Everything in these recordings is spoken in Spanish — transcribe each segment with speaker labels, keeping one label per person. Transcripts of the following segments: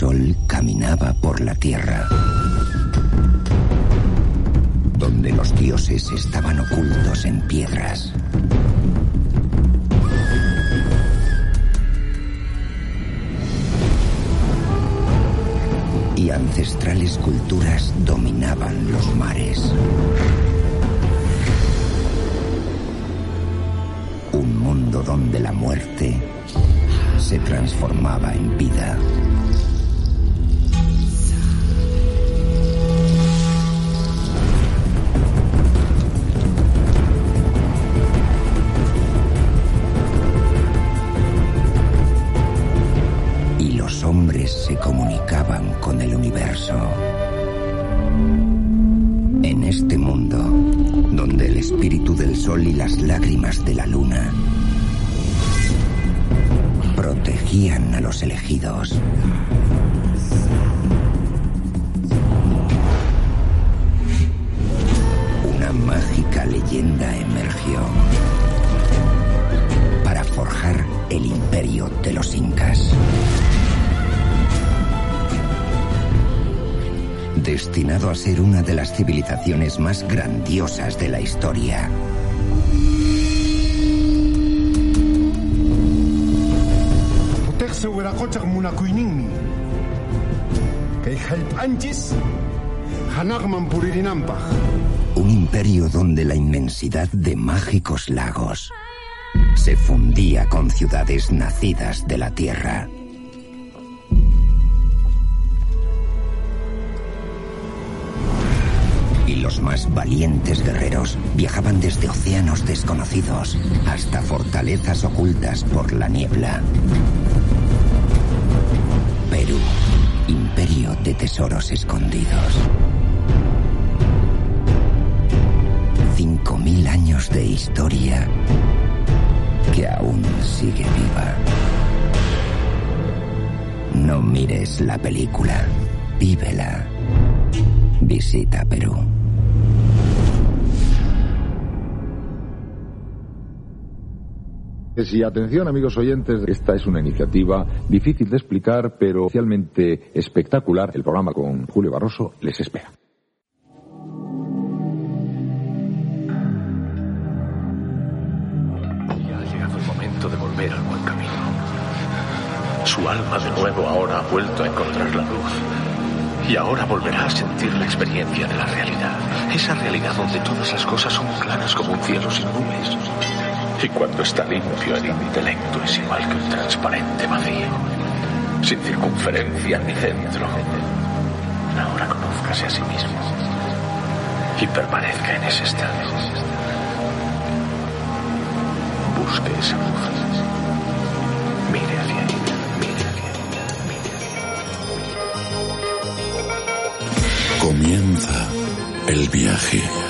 Speaker 1: sol caminaba por la tierra, donde los dioses estaban ocultos en piedras. Y ancestrales culturas dominaban los mares. Un mundo donde la muerte se transformaba en vida. Se comunicaban con el universo. En este mundo, donde el espíritu del sol y las lágrimas de la luna protegían a los elegidos. Una mágica leyenda emergió para forjar el imperio de los incas. Destinado a ser una de las civilizaciones más grandiosas de la historia. Un imperio donde la inmensidad de mágicos lagos se fundía con ciudades nacidas de la tierra. Valientes guerreros viajaban desde océanos desconocidos hasta fortalezas ocultas por la niebla. Perú, imperio de tesoros escondidos. Cinco mil años de historia que aún sigue viva. No mires la película, vívela. Visita Perú.
Speaker 2: Y atención amigos oyentes, esta es una iniciativa difícil de explicar, pero especialmente espectacular. El programa con Julio Barroso les espera.
Speaker 3: Ya ha llegado el momento de volver al buen camino. Su alma de nuevo ahora ha vuelto a encontrar la luz. Y ahora volverá a sentir la experiencia de la realidad. Esa realidad donde todas las cosas son claras como un cielo sin nubes. Y cuando está limpio el intelecto es igual que un transparente vacío, sin circunferencia ni centro. Ahora conózcase a sí mismo y permanezca en ese estado. Busque esa luz. Mire hacia ella.
Speaker 4: Comienza el viaje.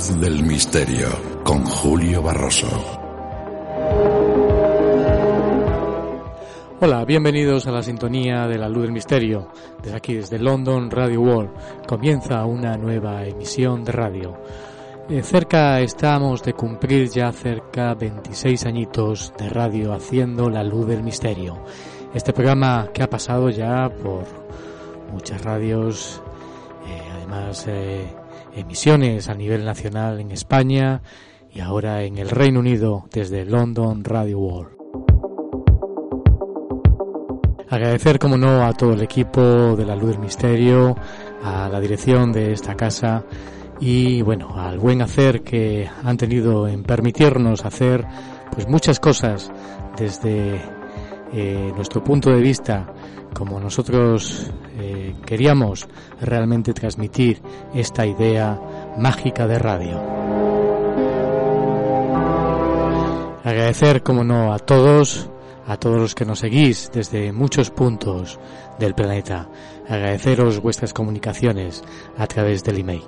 Speaker 4: Luz del misterio con Julio Barroso.
Speaker 5: Hola, bienvenidos a la sintonía de la luz del misterio. Desde aquí, desde London Radio World, comienza una nueva emisión de radio. Eh, cerca estamos de cumplir ya cerca 26 añitos de radio haciendo la luz del misterio. Este programa que ha pasado ya por muchas radios, eh, además eh, emisiones a nivel nacional en España y ahora en el Reino Unido desde London Radio World. Agradecer, como no, a todo el equipo de la Luz del Misterio, a la dirección de esta casa y, bueno, al buen hacer que han tenido en permitirnos hacer pues muchas cosas desde eh, nuestro punto de vista, como nosotros eh, queríamos realmente transmitir esta idea mágica de radio. Agradecer, como no, a todos a todos los que nos seguís desde muchos puntos del planeta. Agradeceros vuestras comunicaciones a través del email.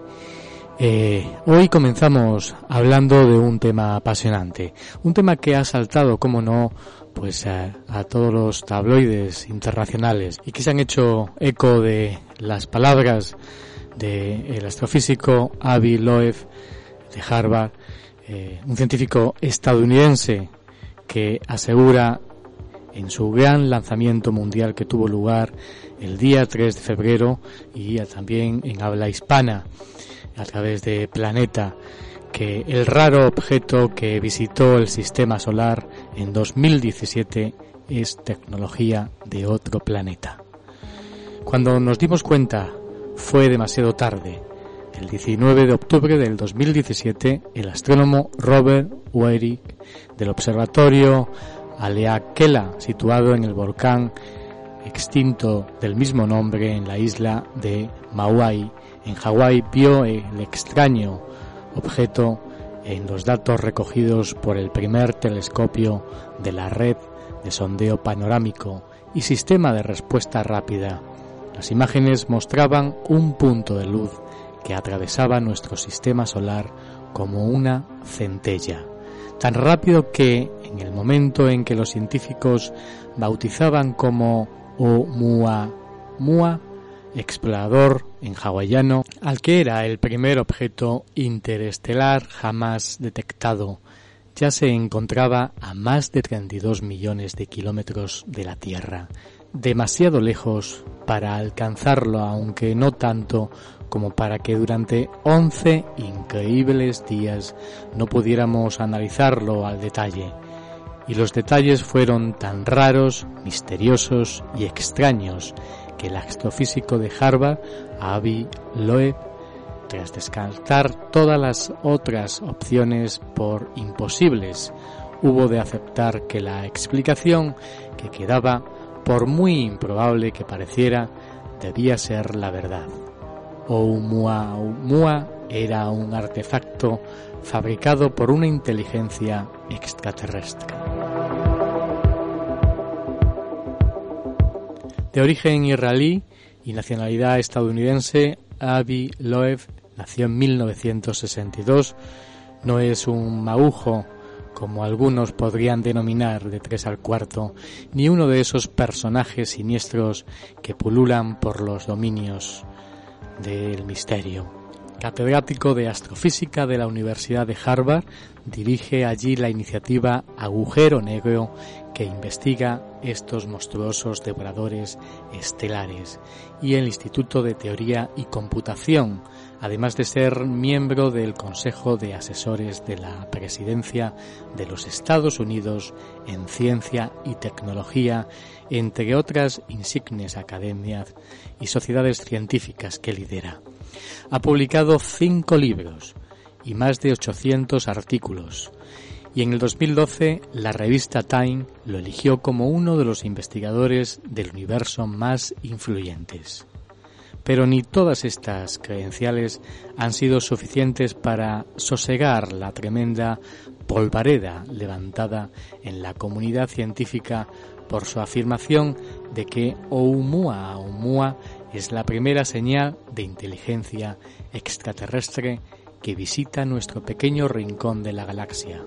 Speaker 5: Eh, hoy comenzamos hablando de un tema apasionante, un tema que ha saltado, como no, pues a, todos los tabloides internacionales y que se han hecho eco de las palabras del astrofísico Avi Loeb de Harvard, eh, un científico estadounidense que asegura en su gran lanzamiento mundial que tuvo lugar el día 3 de febrero y también en habla hispana a través de Planeta, que el raro objeto que visitó el sistema solar en 2017 es tecnología de otro planeta. Cuando nos dimos cuenta fue demasiado tarde. El 19 de octubre del 2017, el astrónomo Robert Weirich del Observatorio Aleakela, situado en el volcán extinto del mismo nombre en la isla de Maui, en Hawái, vio el extraño objeto en los datos recogidos por el primer telescopio de la red de sondeo panorámico y sistema de respuesta rápida. Las imágenes mostraban un punto de luz que atravesaba nuestro sistema solar como una centella tan rápido que, en el momento en que los científicos bautizaban como Oumuamua, explorador en hawaiano, al que era el primer objeto interestelar jamás detectado, ya se encontraba a más de 32 millones de kilómetros de la Tierra, demasiado lejos para alcanzarlo, aunque no tanto como para que durante 11 increíbles días no pudiéramos analizarlo al detalle. Y los detalles fueron tan raros, misteriosos y extraños el astrofísico de Harvard, Avi Loeb, tras descartar todas las otras opciones por imposibles, hubo de aceptar que la explicación que quedaba, por muy improbable que pareciera, debía ser la verdad. Oumuamua era un artefacto fabricado por una inteligencia extraterrestre. De origen israelí y nacionalidad estadounidense, Avi Loeb nació en 1962. No es un magujo, como algunos podrían denominar de tres al cuarto, ni uno de esos personajes siniestros que pululan por los dominios del misterio. Catedrático de Astrofísica de la Universidad de Harvard, dirige allí la iniciativa Agujero Negro que investiga estos monstruosos devoradores estelares y el Instituto de Teoría y Computación, además de ser miembro del Consejo de Asesores de la Presidencia de los Estados Unidos en Ciencia y Tecnología, entre otras insignes academias y sociedades científicas que lidera. Ha publicado cinco libros y más de 800 artículos, y en el 2012 la revista Time lo eligió como uno de los investigadores del universo más influyentes. Pero ni todas estas credenciales han sido suficientes para sosegar la tremenda polvareda levantada en la comunidad científica por su afirmación de que Oumuamua es la primera señal de inteligencia extraterrestre que visita nuestro pequeño rincón de la galaxia.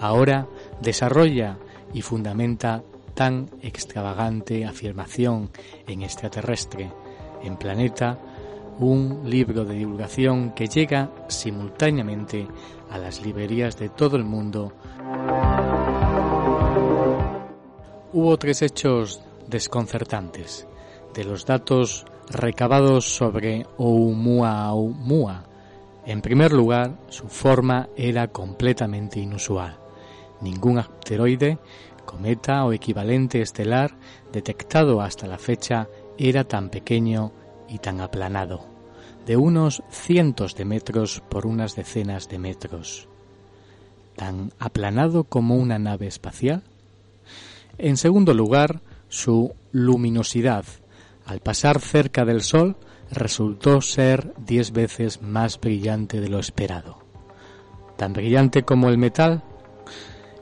Speaker 5: Ahora desarrolla y fundamenta tan extravagante afirmación en extraterrestre, en planeta, un libro de divulgación que llega simultáneamente a las librerías de todo el mundo. Hubo tres hechos desconcertantes. De los datos recabados sobre Oumuamua. En primer lugar, su forma era completamente inusual. Ningún asteroide, cometa o equivalente estelar detectado hasta la fecha era tan pequeño y tan aplanado, de unos cientos de metros por unas decenas de metros. ¿Tan aplanado como una nave espacial? En segundo lugar, su luminosidad. Al pasar cerca del Sol, resultó ser diez veces más brillante de lo esperado. ¿Tan brillante como el metal?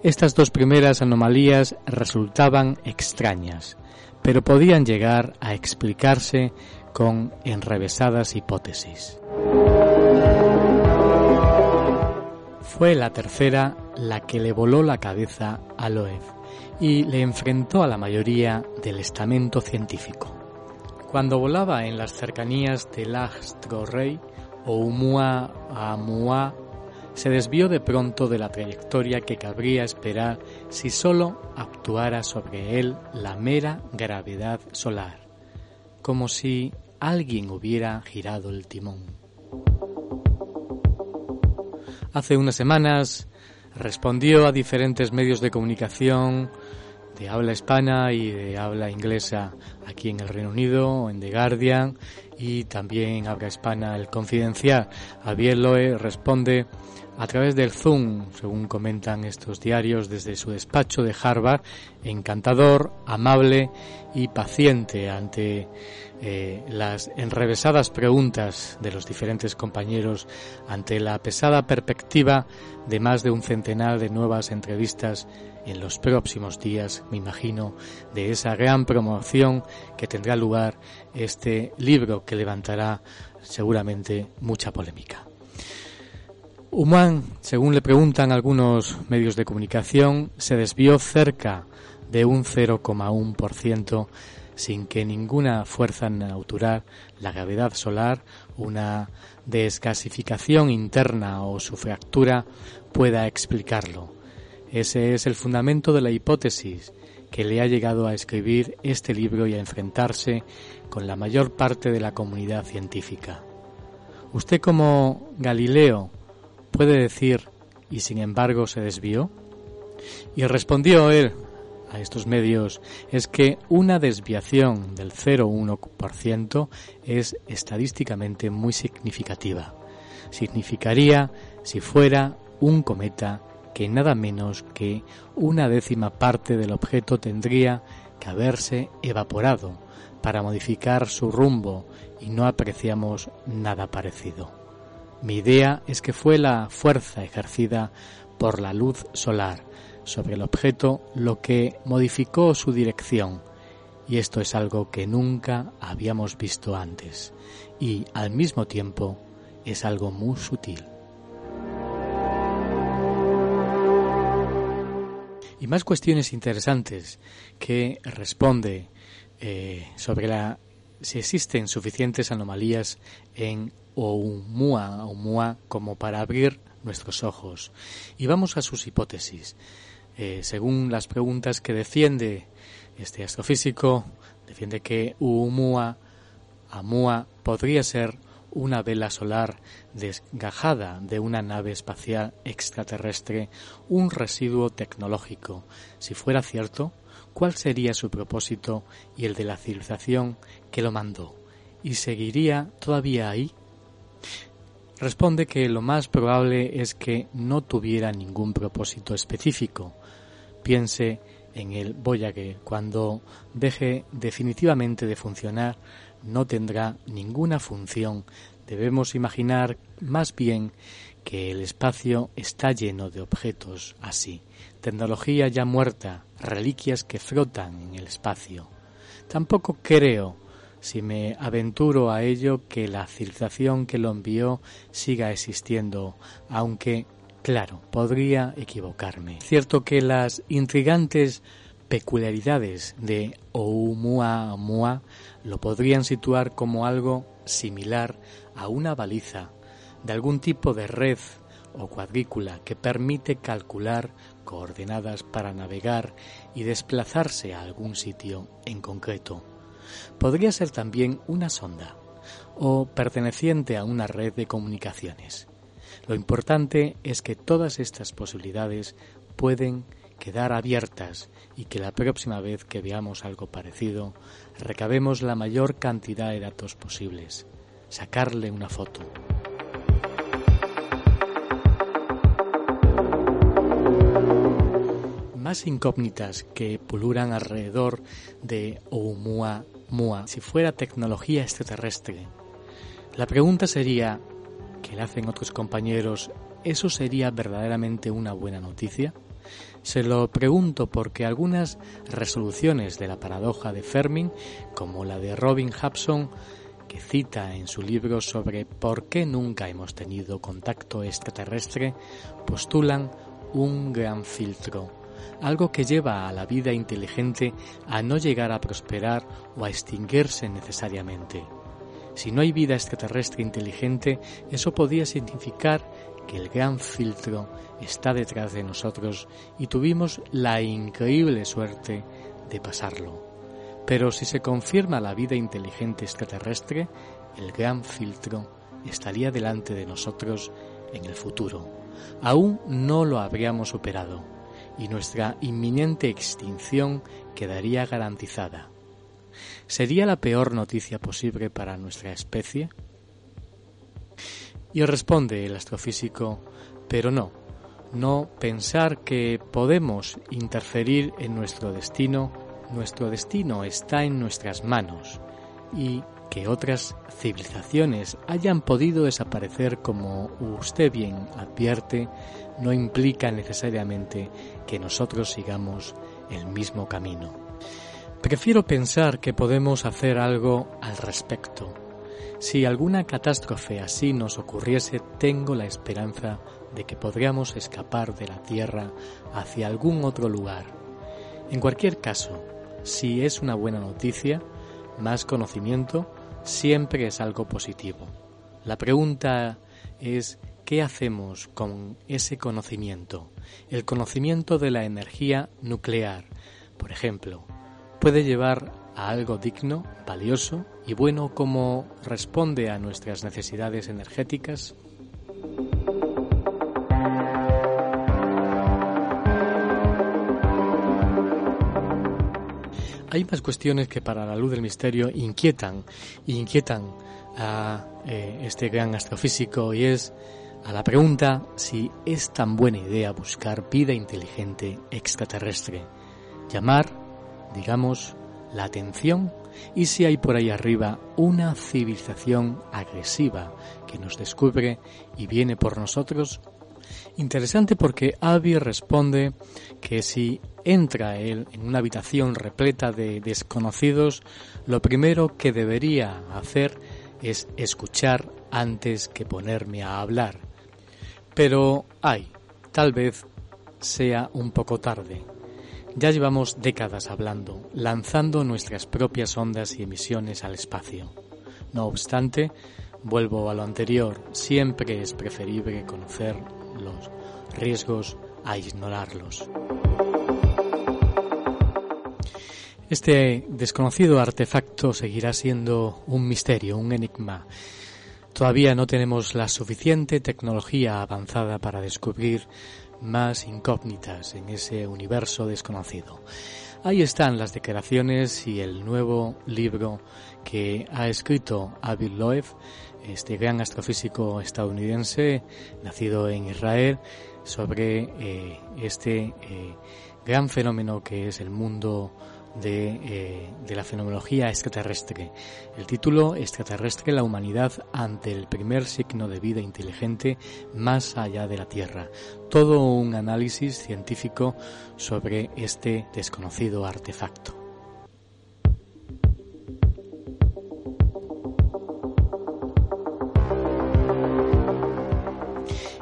Speaker 5: Estas dos primeras anomalías resultaban extrañas, pero podían llegar a explicarse con enrevesadas hipótesis. Fue la tercera la que le voló la cabeza a Loeb y le enfrentó a la mayoría del estamento científico. Cuando volaba en las cercanías del astro rey, Oumuamua se desvió de pronto de la trayectoria que cabría esperar si sólo actuara sobre él la mera gravedad solar, como si alguien hubiera girado el timón. Hace unas semanas respondió a diferentes medios de comunicajación de habla hispana y de habla inglesa aquí en el Reino Unido, en The Guardian y también habla hispana el Confidencial. Javier Loe responde a través del Zoom, según comentan estos diarios desde su despacho de Harvard, encantador, amable y paciente ante eh, las enrevesadas preguntas de los diferentes compañeros, ante la pesada perspectiva de más de un centenar de nuevas entrevistas en los próximos días, me imagino, de esa gran promoción que tendrá lugar este libro que levantará seguramente mucha polémica. Human, según le preguntan algunos medios de comunicación, se desvió cerca de un 0,1% sin que ninguna fuerza natural, la gravedad solar, una desgasificación interna o su fractura pueda explicarlo. Ese es el fundamento de la hipótesis que le ha llegado a escribir este libro y a enfrentarse con la mayor parte de la comunidad científica. Usted como Galileo puede decir y sin embargo se desvió? Y respondió él a estos medios es que una desviación del 0,1% es estadísticamente muy significativa. Significaría si fuera un cometa que nada menos que una décima parte del objeto tendría que haberse evaporado para modificar su rumbo y no apreciamos nada parecido. Mi idea es que fue la fuerza ejercida por la luz solar sobre el objeto lo que modificó su dirección, y esto es algo que nunca habíamos visto antes, y al mismo tiempo es algo muy sutil. Y más cuestiones interesantes que responde eh, sobre la si existen suficientes anomalías en Oumuamua Oumuamua como para abrir nuestros ojos. Y vamos a sus hipótesis. Eh, según las preguntas que defiende este astrofísico, defiende que Oumuamua Amua podría ser una vela solar desgajada de una nave espacial extraterrestre, un residuo tecnológico. Si fuera cierto, ¿cuál sería su propósito y el de la civilización que lo mandó? ¿Y seguiría todavía ahí? Responde que lo más probable es que no tuviera ningún propósito específico. Piense en el Voyager. Cuando deje definitivamente de funcionar, no tendrá ninguna función. Debemos imaginar más bien que el espacio está lleno de objetos así, tecnología ya muerta, reliquias que frotan en el espacio. Tampoco creo si me aventuro a ello, que la civilización que lo envió siga existiendo, aunque, claro, podría equivocarme. Cierto que las intrigantes peculiaridades de Oumuamua lo podrían situar como algo similar a una baliza de algún tipo de red o cuadrícula que permite calcular coordenadas para navegar y desplazarse a algún sitio en concreto Podría ser también una sonda o perteneciente a una red de comunicaciones. Lo importante es que todas estas posibilidades pueden quedar abiertas y que la próxima vez que veamos algo parecido recabemos la mayor cantidad de datos posibles. Sacarle una foto. Más incógnitas que puluran alrededor de Oumuamua si fuera tecnología extraterrestre. La pregunta sería, ¿qué le hacen otros compañeros? ¿Eso sería verdaderamente una buena noticia? Se lo pregunto porque algunas resoluciones de la paradoja de Fermi, como la de Robin Hobson, que cita en su libro sobre por qué nunca hemos tenido contacto extraterrestre, postulan un gran filtro, algo que lleva a la vida inteligente a no llegar a prosperar o a extinguirse necesariamente. Si no hay vida extraterrestre inteligente, eso podría significar que el gran filtro está detrás de nosotros y tuvimos la increíble suerte de pasarlo. Pero si se confirma la vida inteligente extraterrestre, el gran filtro estaría delante de nosotros en el futuro. Aún no lo habríamos superado y nuestra inminente extinción quedaría garantizada. ¿Sería la peor noticia posible para nuestra especie? Y responde el astrofísico, pero no, no pensar que podemos interferir en nuestro destino, nuestro destino está en nuestras manos y que otras civilizaciones hayan podido desaparecer como usted bien advierte, no implica necesariamente que nosotros sigamos el mismo camino. Prefiero pensar que podemos hacer algo al respecto si alguna catástrofe así nos ocurriese, tengo la esperanza de que podríamos escapar de la Tierra hacia algún otro lugar. En cualquier caso, si es una buena noticia, más conocimiento siempre es algo positivo. La pregunta es ¿qué hacemos con ese conocimiento? El conocimiento de la energía nuclear, por ejemplo, puede llevar a algo digno, valioso y bueno como responde a nuestras necesidades energéticas? Hay más cuestiones que para la luz del misterio inquietan inquietan a eh, este gran astrofísico y es a la pregunta si es tan buena idea buscar vida inteligente extraterrestre. Llamar, digamos, la atención y si hay por ahí arriba una civilización agresiva que nos descubre y viene por nosotros. Interesante porque Abby responde que si entra él en una habitación repleta de desconocidos, lo primero que debería hacer es escuchar antes que ponerme a hablar. Pero, ay, tal vez sea un poco tarde. Ya llevamos décadas hablando, lanzando nuestras propias ondas y emisiones al espacio. No obstante, vuelvo a lo anterior, siempre es preferible conocer los riesgos a ignorarlos. Este desconocido artefacto seguirá siendo un misterio, un enigma. Todavía no tenemos la suficiente tecnología avanzada para descubrir más incógnitas en ese universo desconocido. Ahí están las declaraciones y el nuevo libro que ha escrito Avi Loeb, este gran astrofísico estadounidense nacido en Israel, sobre eh, este eh, gran fenómeno que es el mundo eh, de, la fenomenología extraterrestre. El título Extraterrestre la humanidad ante el primer signo de vida inteligente más allá de la Tierra. Todo un análisis científico sobre este desconocido artefacto.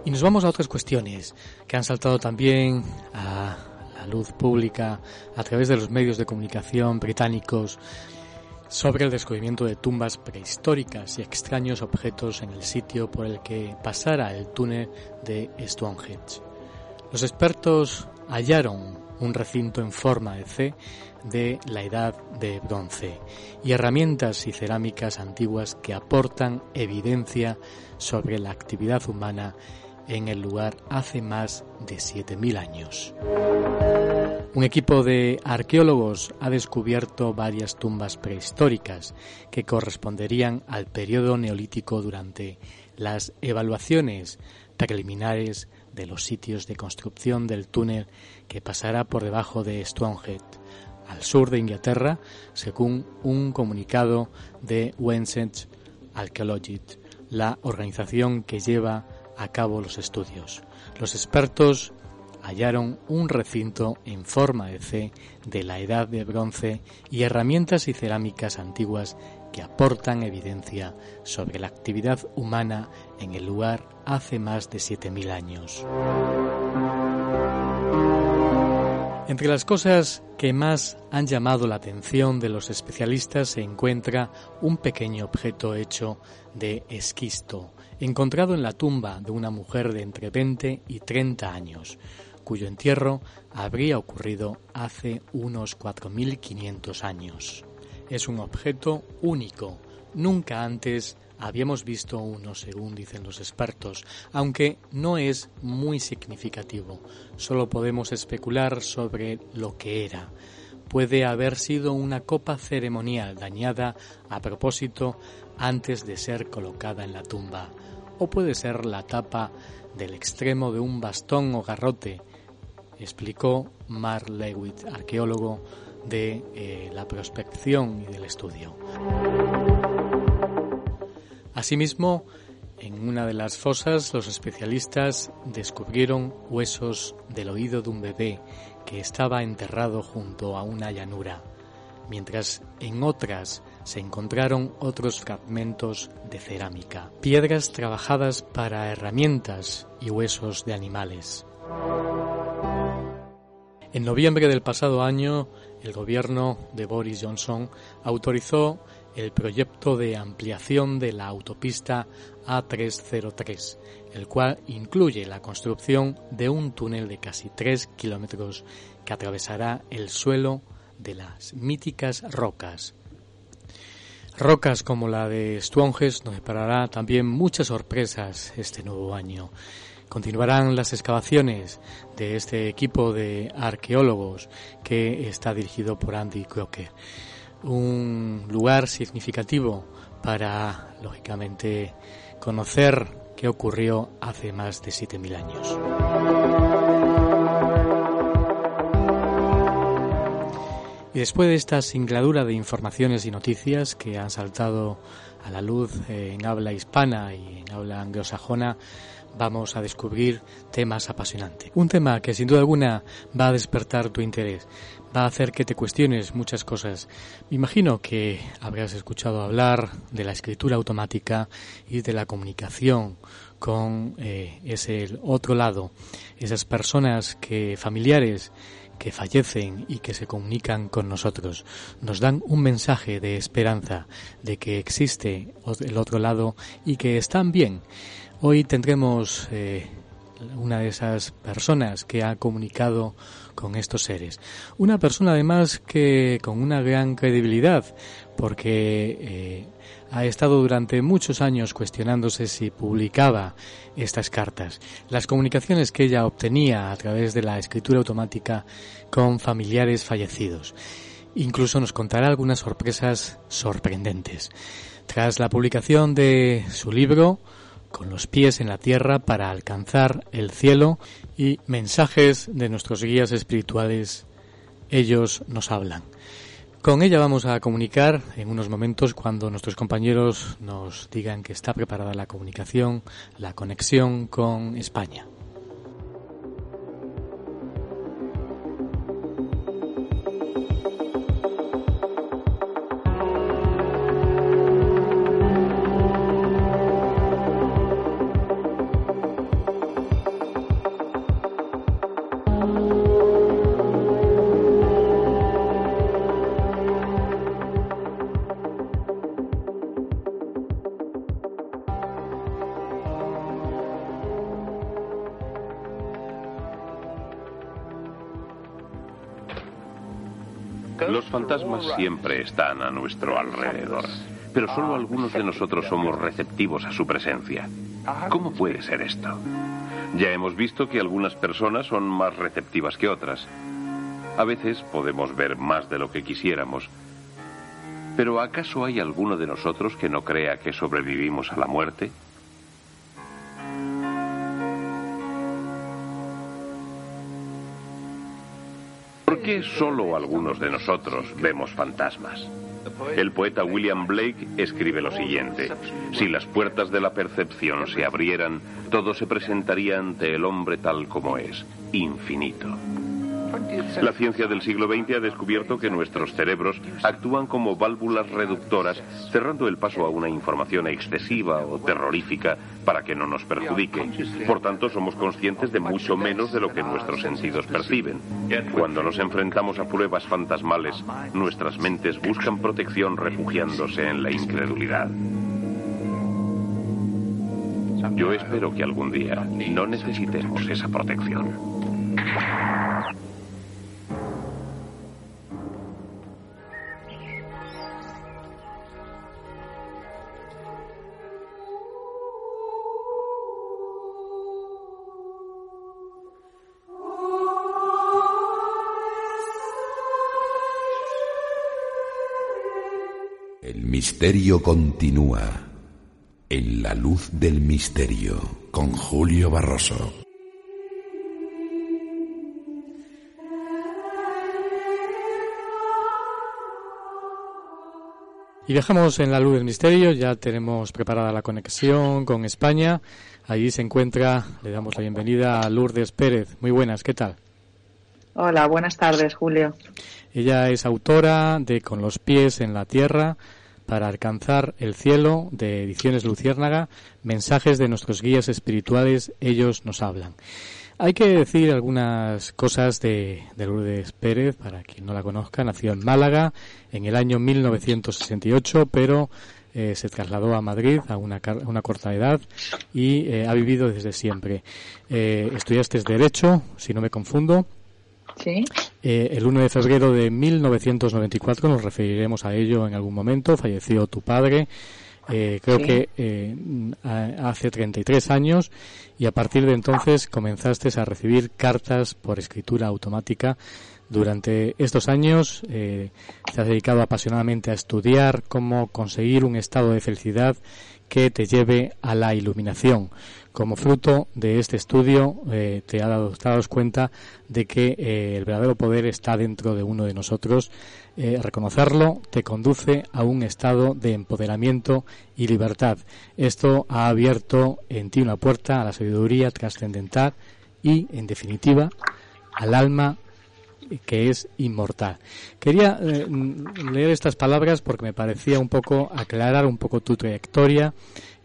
Speaker 5: Y nos vamos a otras cuestiones que han saltado también a luz pública a través de los medios de comunicación británicos sobre el descubrimiento de tumbas prehistóricas y extraños objetos en el sitio por el que pasara el túnel de Stonehenge. Los expertos hallaron un recinto en forma de C de la Edad de Bronce y herramientas y cerámicas antiguas que aportan evidencia sobre la actividad humana en el lugar hace más de 7.000 años. Un equipo de arqueólogos ha descubierto varias tumbas prehistóricas que corresponderían al periodo neolítico durante las evaluaciones preliminares de los sitios de construcción del túnel que pasará por debajo de Stonehenge, al sur de Inglaterra, según un comunicado de Wensett Archaeology, la organización que lleva a cabo los estudios. Los expertos hallaron un recinto en forma de C de la Edad de Bronce y herramientas y cerámicas antiguas que aportan evidencia sobre la actividad humana en el lugar hace más de 7.000 años. Entre las cosas que más han llamado la atención de los especialistas se encuentra un pequeño objeto hecho de esquisto, encontrado en la tumba de una mujer de entre 20 y 30 años, cuyo entierro habría ocurrido hace unos 4.500 años. Es un objeto único, nunca antes Habíamos visto uno, según dicen los expertos, aunque no es muy significativo. Solo podemos especular sobre lo que era. Puede haber sido una copa ceremonial dañada a propósito antes de ser colocada en la tumba, o puede ser la tapa del extremo de un bastón o garrote, explicó Mark Lewitt, arqueólogo de eh, la prospección y del estudio. Asimismo, en una de las fosas los especialistas descubrieron huesos del oído de un bebé que estaba enterrado junto a una llanura, mientras en otras se encontraron otros fragmentos de cerámica, piedras trabajadas para herramientas y huesos de animales. En noviembre del pasado año, el gobierno de Boris Johnson autorizó el proyecto de ampliación de la autopista A303, el cual incluye la construcción de un túnel de casi 3 kilómetros que atravesará el suelo de las míticas rocas. Rocas como la de Stonehenge nos deparará también muchas sorpresas este nuevo año. Continuarán las excavaciones de este equipo de arqueólogos que está dirigido por Andy Crocker un lugar significativo para, lógicamente, conocer qué ocurrió hace más de 7.000 años. Y después de esta singladura de informaciones y noticias que han saltado a la luz en habla hispana y en habla anglosajona, vamos a descubrir temas apasionantes. Un tema que sin duda alguna va a despertar tu interés, va a hacer que te cuestiones muchas cosas. Me imagino que habrás escuchado hablar de la escritura automática y de la comunicación con eh, ese otro lado, esas personas que familiares que fallecen y que se comunican con nosotros. Nos dan un mensaje de esperanza, de que existe el otro lado y que están bien. Hoy tendremos eh, una de esas personas que ha comunicado con estos seres. Una persona además que con una gran credibilidad, porque eh, ha estado durante muchos años cuestionándose si publicaba estas cartas. Las comunicaciones que ella obtenía a través de la escritura automática con familiares fallecidos. Incluso nos contará algunas sorpresas sorprendentes. Tras la publicación de su libro, con los pies en la tierra para alcanzar el cielo y mensajes de nuestros guías espirituales, ellos nos hablan. Con ella vamos a comunicar en unos momentos cuando nuestros compañeros nos digan que está preparada la comunicación, la conexión con España.
Speaker 6: Están a nuestro alrededor, pero solo algunos de nosotros somos receptivos a su presencia. ¿Cómo puede ser esto? Ya hemos visto que algunas personas son más receptivas que otras. A veces podemos ver más de lo que quisiéramos. Pero ¿acaso hay alguno de nosotros que no crea que sobrevivimos a la muerte? Qué solo algunos de nosotros vemos fantasmas? El poeta William Blake escribe lo siguiente, si las puertas de la percepción se abrieran, todo se presentaría ante el hombre tal como es, infinito. La ciencia del siglo XX ha descubierto que nuestros cerebros actúan como válvulas reductoras, cerrando el paso a una información excesiva o terrorífica para que no nos perjudique. Por tanto, somos conscientes de mucho menos de lo que nuestros sentidos perciben. Cuando nos enfrentamos a pruebas fantasmales, nuestras mentes buscan protección refugiándose en la incredulidad. Yo espero que algún día no necesitemos esa protección.
Speaker 4: Misterio continúa en la luz del misterio con Julio Barroso.
Speaker 5: Y dejamos en la luz del misterio, ya tenemos preparada la conexión con España. Allí se encuentra, le damos la bienvenida a Lourdes Pérez. Muy buenas, ¿qué tal?
Speaker 7: Hola, buenas tardes, Julio.
Speaker 5: Ella es autora de Con los pies en la tierra, para alcanzar el cielo de Ediciones Luciérnaga, mensajes de nuestros guías espirituales, ellos nos hablan. Hay que decir algunas cosas de, Lourdes Pérez, para quien no la conozca. Nació en Málaga en el año 1968, pero eh, se trasladó a Madrid a una, una corta edad y eh, ha vivido desde siempre. Eh, estudiaste Derecho, si no me confundo,
Speaker 7: Sí.
Speaker 5: Eh, el 1 de febrero de 1994, nos referiremos a ello en algún momento, falleció tu padre, eh, creo que eh, hace 33 años, y a partir de entonces comenzaste a recibir cartas por escritura automática. Durante estos años te has dedicado apasionadamente a estudiar cómo conseguir un estado de felicidad que te lleve a la iluminación. Como fruto de este estudio eh, te, has dado, dado cuenta de que eh, el verdadero poder está dentro de uno de nosotros. Eh, reconocerlo te conduce a un estado de empoderamiento y libertad. Esto ha abierto en ti una puerta a la sabiduría trascendental y, en definitiva, al alma que es inmortal. Quería leer estas palabras porque me parecía un poco aclarar un poco tu trayectoria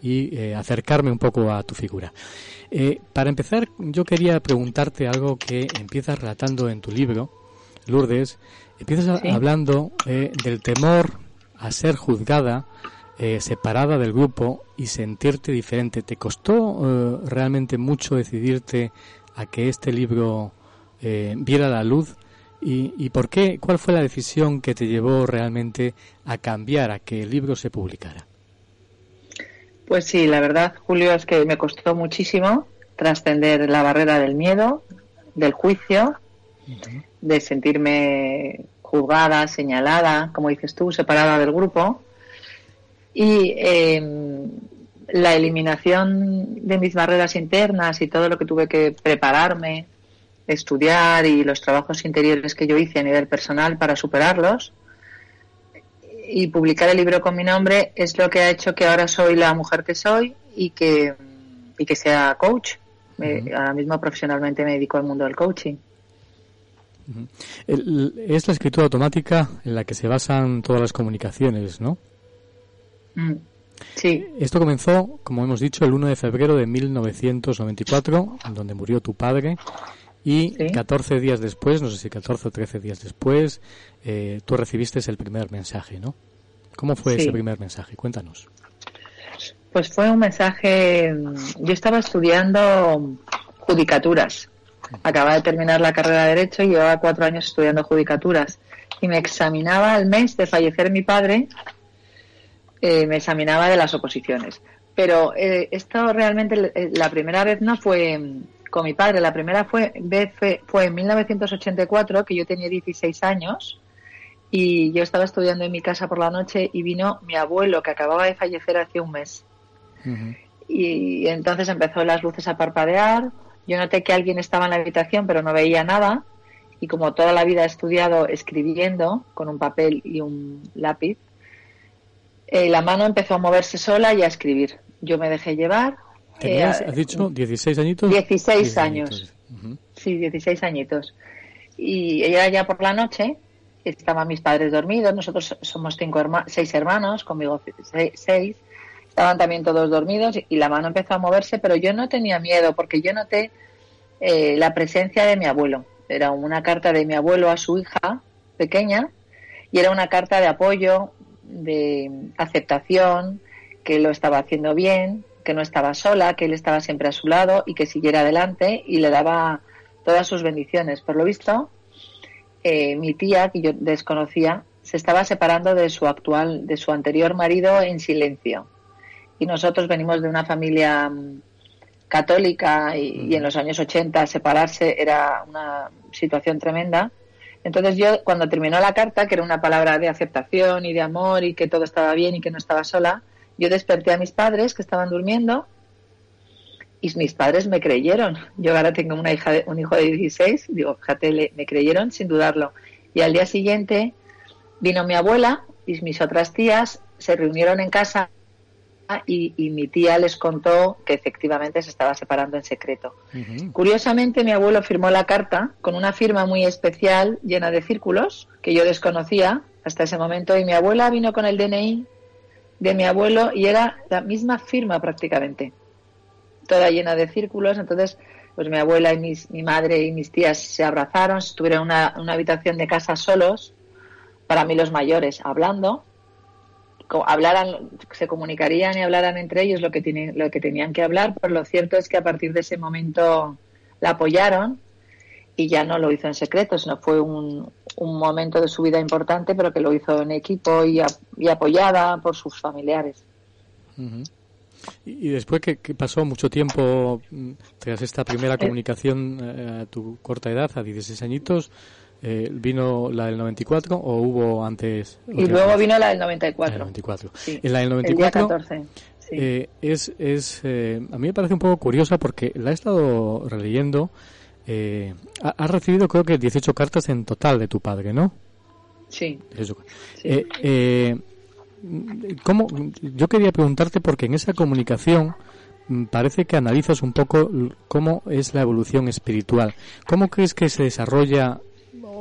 Speaker 5: y eh, acercarme un poco a tu figura. Eh, para empezar, yo quería preguntarte algo que empiezas relatando en tu libro, Lourdes. Empiezas hablando eh, del temor a ser juzgada, separada del grupo y sentirte diferente. ¿Te costó realmente mucho decidirte a que este libro viera la luz? ¿Y, ¿Y por qué? ¿Cuál fue la decisión que te llevó realmente a cambiar, a que el libro se publicara?
Speaker 7: Pues sí, la verdad, Julio, es que me costó muchísimo trascender la barrera del miedo, del juicio, de sentirme juzgada, señalada, como dices tú, separada del grupo. Y em, la eliminación de mis barreras internas y todo lo que tuve que prepararme, estudiar y los trabajos interiores que yo hice a nivel personal para superarlos, y publicar el libro con mi nombre es lo que ha hecho que ahora soy la mujer que soy y que, y que sea coach. ahora mismo profesionalmente me dedico al mundo del coaching.
Speaker 5: es la escritura automática en la que se basan todas las comunicaciones, ¿no?
Speaker 7: Mm, sí.
Speaker 5: Esto comenzó, como hemos dicho, el 1 de febrero de 1994, donde murió tu padre. Y 14 días después, no sé si 14 o 13 días después, eh, tú recibiste el primer mensaje, ¿no? ¿Cómo fue ese primer mensaje? Cuéntanos.
Speaker 7: Pues fue un mensaje, yo estaba estudiando judicaturas Acababa de terminar la carrera de Derecho y llevaba cuatro años estudiando judicaturas. Y me examinaba al mes de fallecer mi padre, eh, me examinaba de las oposiciones. Pero eh, esto realmente, eh, la primera vez no fue mm, con mi padre, la primera fue, vez fue, fue en 1984, que yo tenía 16 años, y yo estaba estudiando en mi casa por la noche y vino mi abuelo, que acababa de fallecer hace un mes. Y entonces empezó las luces a parpadear, yo noté que alguien estaba en la habitación, pero no veía nada. Y como toda la vida he estudiado escribiendo con un papel y un lápiz, eh, la mano empezó a moverse sola y a escribir. Yo me dejé llevar.
Speaker 5: ¿Tenías,
Speaker 7: eh,
Speaker 5: has dicho, 16 añitos?
Speaker 7: 16 años. Sí, 16 añitos. Y era ya por la noche, estaban mis padres dormidos, nosotros somos cinco seis hermanos, conmigo seis, estaban también todos dormidos y la mano empezó a moverse, pero yo no tenía miedo porque yo noté eh, la presencia de mi abuelo. Era una carta de mi abuelo a su hija pequeña y era una carta de apoyo, de aceptación, que lo estaba haciendo bien, que no estaba sola, que él estaba siempre a su lado y que siguiera adelante y le daba todas sus bendiciones. Por lo visto, eh, mi tía, que yo desconocía, se estaba separando de su actual, de su anterior marido en silencio y nosotros venimos de una familia mm, católica y, en los años 80 separarse era una situación tremenda. Entonces yo cuando terminó la carta, que era una palabra de aceptación y de amor y que todo estaba bien y que no estaba sola, yo desperté a mis padres que estaban durmiendo y mis padres me creyeron. Yo ahora tengo una hija de, un hijo de 16, digo, fíjate, me creyeron sin dudarlo. Y al día siguiente vino mi abuela y mis otras tías se reunieron en casa y, mi tía les contó que efectivamente se estaba separando en secreto. Curiosamente, mi abuelo firmó la carta con una firma muy especial llena de círculos que yo desconocía hasta ese momento y mi abuela vino con el DNI de mi abuelo y era la misma firma prácticamente, toda llena de círculos. Entonces, pues mi abuela y mi madre y mis tías se abrazaron, estuvieron en una, habitación de casa solos, para mí los mayores, hablando hablaran, se comunicarían y hablaran entre ellos lo que, tienen, lo que tenían que hablar, pero lo cierto es que a partir de ese momento la apoyaron y ya no lo hizo en secreto, sino fue un momento de su vida importante, pero que lo hizo en equipo y, apoyada por sus familiares.
Speaker 5: Y después que, pasó mucho tiempo mm, tras esta primera eh. comunicación eh, a tu corta edad, a 16 añitos, eh, ¿Vino la del 94 o hubo antes?
Speaker 7: Y luego vino la del 94.
Speaker 5: La 94. En la del 94 eh, es, es eh, a mí me parece un poco curiosa porque la he estado releyendo. Eh, has recibido creo que 18 cartas en total de tu padre, ¿no?
Speaker 7: Sí.
Speaker 5: ¿Cómo, yo quería preguntarte porque en esa comunicación mm, parece que analizas un poco cómo es la evolución espiritual. ¿Cómo crees que se desarrolla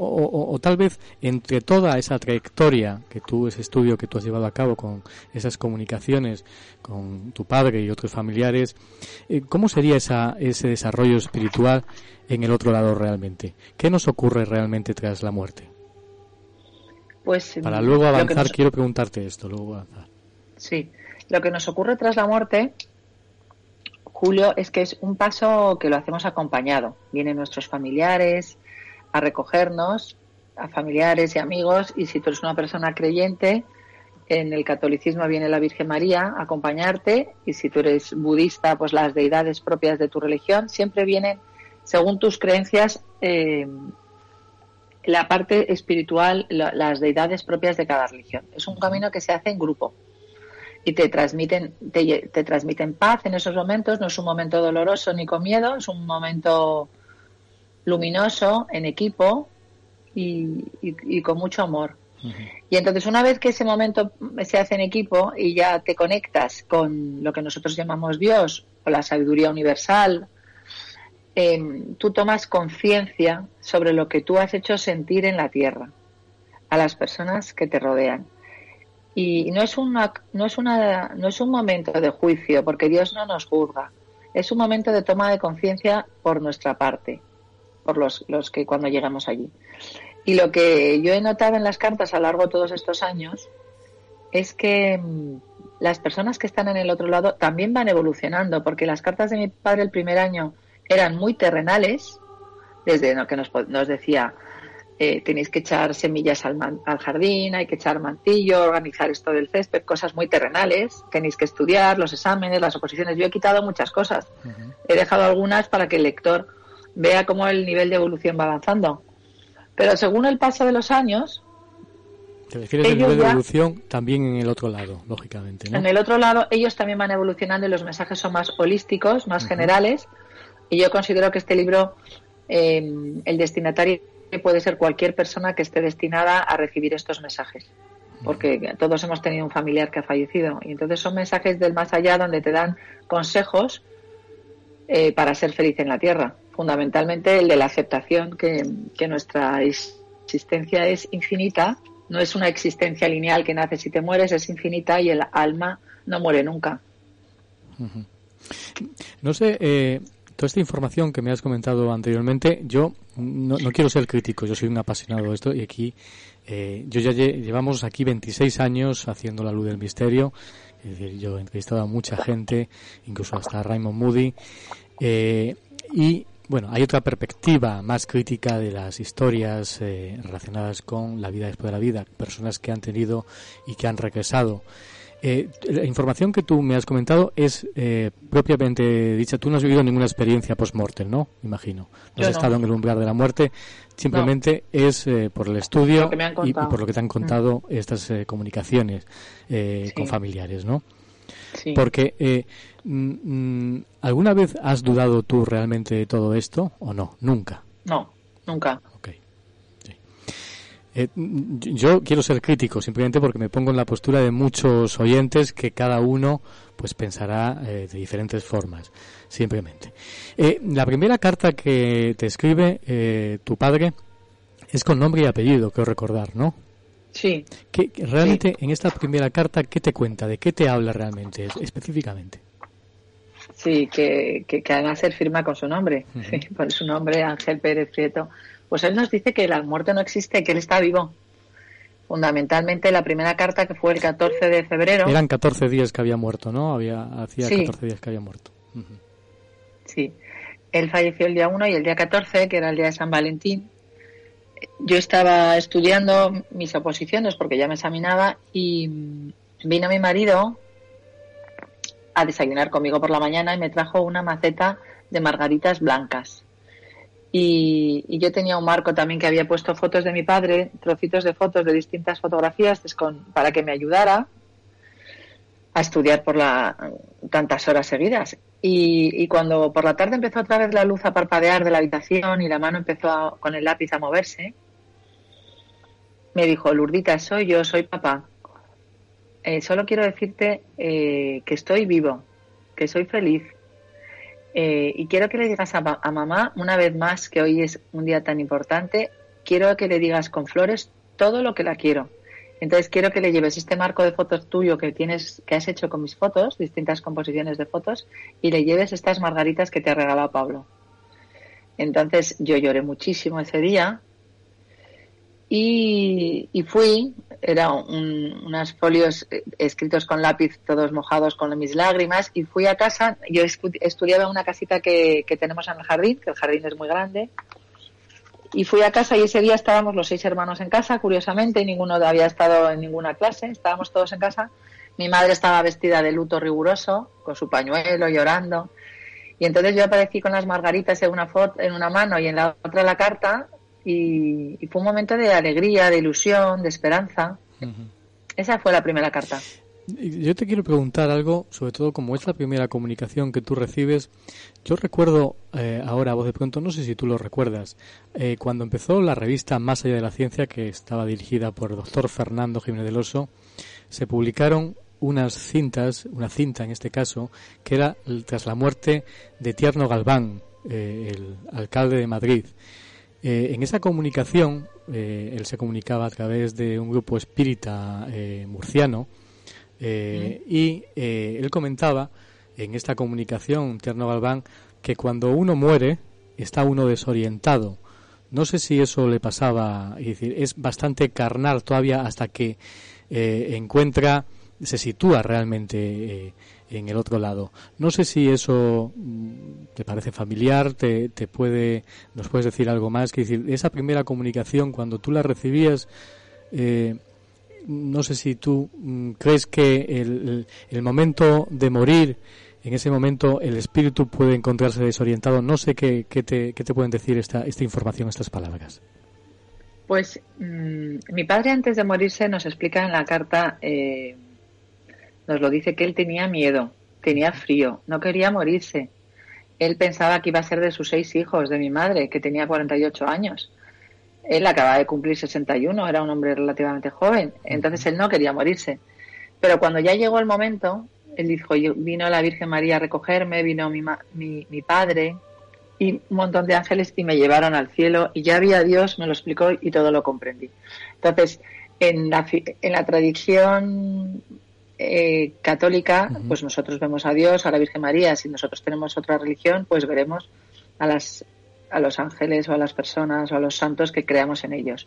Speaker 5: o, tal vez entre toda esa trayectoria que tú, ese estudio que tú has llevado a cabo con esas comunicaciones con tu padre y otros familiares, eh, ¿cómo sería esa, ese desarrollo espiritual en el otro lado realmente? ¿Qué nos ocurre realmente tras la muerte?
Speaker 7: Pues
Speaker 5: para luego avanzar quiero preguntarte esto, luego avanzar.
Speaker 7: Sí, lo que nos ocurre tras la muerte Julio, es que es un paso que lo hacemos acompañado. Vienen nuestros familiares, a recogernos, a familiares y amigos, y si tú eres una persona creyente, en el catolicismo viene la Virgen María a acompañarte, y si tú eres budista, pues las deidades propias de tu religión, siempre vienen, según tus creencias, eh, la parte espiritual, las deidades propias de cada religión. Es un camino que se hace en grupo y te transmiten, te, te transmiten paz en esos momentos, no es un momento doloroso ni con miedo, es un momento luminoso, en equipo y, con mucho amor. Y entonces una vez que ese momento se hace en equipo y ya te conectas con lo que nosotros llamamos Dios o la sabiduría universal, em, tú tomas conciencia sobre lo que tú has hecho sentir en la tierra a las personas que te rodean. Y no es, una, no, es una, no es un momento de juicio, porque Dios no nos juzga. Es un momento de toma de conciencia por nuestra parte por los, los que cuando llegamos allí. Y lo que yo he notado en las cartas a lo largo de todos estos años es que mm, las personas que están en el otro lado también van evolucionando, porque las cartas de mi padre el primer año eran muy terrenales, desde lo que nos, nos decía, eh, tenéis que echar semillas al, al, jardín, hay que echar mantillo, organizar esto del césped, cosas muy terrenales, tenéis que estudiar los exámenes, las oposiciones. Yo he quitado muchas cosas, he dejado algunas para que el lector vea cómo el nivel de evolución va avanzando. Pero según el paso de los años...
Speaker 5: Te refieres al nivel de evolución también en el otro lado, lógicamente.
Speaker 7: En el otro lado, ellos también van evolucionando y los mensajes son más holísticos, más generales. Y yo considero que este libro, eh, el destinatario puede ser cualquier persona que esté destinada a recibir estos mensajes. Porque todos hemos tenido un familiar que ha fallecido. Y entonces son mensajes del más allá donde te dan consejos eh, para ser feliz en la tierra. Fundamentalmente el de la aceptación que, nuestra existencia es infinita. No es una existencia lineal que naces y te mueres, es infinita y el alma no muere nunca.
Speaker 5: No sé, eh, toda esta información que me has comentado anteriormente, yo no, quiero ser crítico, yo soy un apasionado de esto y aquí eh, yo ya llevamos aquí 26 años haciendo la luz del misterio. Es decir, yo he entrevistado a mucha gente, incluso hasta Raymond Moody. Eh, y bueno, hay otra perspectiva más crítica de las historias eh, relacionadas con la vida después de la vida, personas que han tenido y que han regresado. Eh, la información que tú me has comentado es eh, propiamente dicha. Tú no has vivido ninguna experiencia post-mortem, ¿no? Imagino. No has estado en el umbral de la muerte. Simplemente es eh, por el estudio y, por lo que te han contado mm. estas comunicaciones con familiares, ¿no? Sí. Porque, mm, mm, ¿alguna vez has dudado tú realmente de todo esto o no? Nunca.
Speaker 7: No, nunca.
Speaker 5: Eh, yo quiero ser crítico simplemente porque me pongo en la postura de muchos oyentes que cada uno pues pensará eh, de diferentes formas, simplemente. Eh, la primera carta que te escribe tu padre es con nombre y apellido, creo recordar, ¿no?
Speaker 7: Sí.
Speaker 5: Que, realmente en esta primera carta, ¿qué te cuenta? ¿De qué te habla realmente, específicamente?
Speaker 7: Sí, que, que, que firma con su nombre, por su nombre, Ángel Pérez Prieto pues él nos dice que la muerte no existe, que él está vivo. Fundamentalmente la primera carta que fue el 14 de febrero.
Speaker 5: Eran 14 días que había muerto, ¿no? Había, hacía 14 días que había muerto.
Speaker 7: Sí. Él falleció el día 1 y el día 14, que era el día de San Valentín. Yo estaba estudiando mis oposiciones porque ya me examinaba y vino mi marido a desayunar conmigo por la mañana y me trajo una maceta de margaritas blancas. Y, yo tenía un marco también que había puesto fotos de mi padre, trocitos de fotos de distintas fotografías para que me ayudara a estudiar por la, tantas horas seguidas. Y, cuando por la tarde empezó otra vez la luz a parpadear de la habitación y la mano empezó con el lápiz a moverse, me dijo, Lurdita, soy yo, soy papá. Eh, solo quiero decirte eh, que estoy vivo, que soy feliz, eh, y quiero que le digas a, mamá, una vez más, que hoy es un día tan importante, quiero que le digas con flores todo lo que la quiero. Entonces quiero que le lleves este marco de fotos tuyo que tienes, que has hecho con mis fotos, distintas composiciones de fotos, y le lleves estas margaritas que te ha regalado Pablo. Entonces yo lloré muchísimo ese día y, fui, eran unos folios eh, escritos con lápiz, todos mojados con mis lágrimas, y fui a casa. Yo estudiaba en una casita que, tenemos en el jardín, que el jardín es muy grande, y fui a casa y ese día estábamos los seis hermanos en casa, curiosamente, ninguno había estado en ninguna clase, estábamos todos en casa. Mi madre estaba vestida de luto riguroso, con su pañuelo, llorando. Y entonces yo aparecí con las margaritas en una, foto, en una mano y en la otra la carta, y, fue un momento de alegría, de ilusión, de esperanza. Esa fue la primera carta.
Speaker 5: Yo te quiero preguntar algo, sobre todo como es la primera comunicación que tú recibes. Yo recuerdo eh, ahora, vos de pronto, no sé si tú lo recuerdas, eh, cuando empezó la revista Más allá de la ciencia, que estaba dirigida por el doctor Fernando Jiménez del Oso, se publicaron unas cintas, una cinta en este caso, que era tras la muerte de Tierno Galván, eh, el alcalde de Madrid. Eh, en esa comunicación, eh, él se comunicaba a través de un grupo espírita eh, murciano y él comentaba en esta comunicación, Tierno Galván, que cuando uno muere está uno desorientado. No sé si eso le pasaba, es es bastante carnal todavía hasta que encuentra se sitúa realmente eh, en el otro lado. No sé si eso mm, te parece familiar, te, te puede, nos puedes decir algo más, que decir, esa primera comunicación cuando tú la recibías, eh, no sé si tú mm, crees que el, el, momento de morir, en ese momento el espíritu puede encontrarse desorientado. No sé qué, qué, te, qué te pueden decir esta, esta información, estas palabras.
Speaker 7: Pues mm, mi padre antes de morirse nos explica en la carta, eh, nos lo dice que él tenía miedo, tenía frío, no quería morirse. Él pensaba que iba a ser de sus seis hijos, de mi madre, que tenía 48 años. Él acaba de cumplir 61, era un hombre relativamente joven, entonces él no quería morirse. Pero cuando ya llegó el momento, él dijo, vino la Virgen María a recogerme, vino mi, mi, mi padre y un montón de ángeles y me llevaron al cielo y ya había Dios, me lo explicó y todo lo comprendí. Entonces, en la, en la tradición eh, católica, pues nosotros vemos a Dios, a la Virgen María. Si nosotros tenemos otra religión, pues veremos a, las, a los ángeles o a las personas o a los santos que creamos en ellos.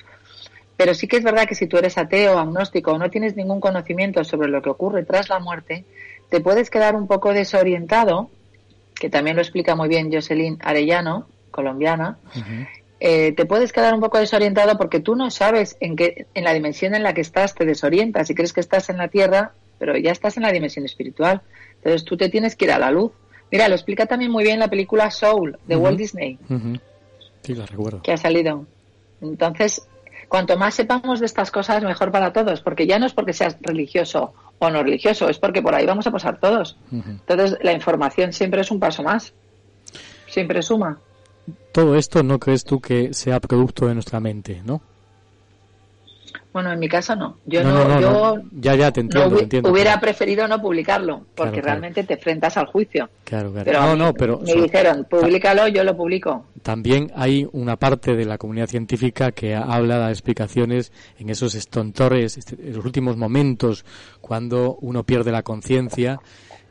Speaker 7: Pero sí que es verdad que si tú eres ateo, agnóstico o no tienes ningún conocimiento sobre lo que ocurre tras la muerte, te puedes quedar un poco desorientado, que también lo explica muy bien Jocelyn Arellano, colombiana, eh, te puedes quedar un poco desorientado porque tú no sabes en qué, en la dimensión en la que estás, te desorientas y crees que estás en la Tierra pero ya estás en la dimensión espiritual. Entonces tú te tienes que ir a la luz. Mira, lo explica también muy bien la película Soul de Walt Disney.
Speaker 5: Sí, la recuerdo.
Speaker 7: Que ha salido. Entonces, cuanto más sepamos de estas cosas, mejor para todos, porque ya no es porque seas religioso o no religioso, es porque por ahí vamos a pasar todos. Entonces, la información siempre es un paso más. Siempre suma.
Speaker 5: Todo esto no crees tú que sea producto de nuestra mente, ¿no?
Speaker 7: Bueno, en mi caso no. Yo no, yo
Speaker 5: ya, ya te entiendo,
Speaker 7: hubiera preferido no publicarlo, porque realmente te enfrentas al juicio.
Speaker 5: Claro, claro. Pero no, no, pero
Speaker 7: me dijeron, públicalo, yo lo publico.
Speaker 5: También hay una parte de la comunidad científica que habla de explicaciones en esos estontores, este, en los últimos momentos, cuando uno pierde la conciencia.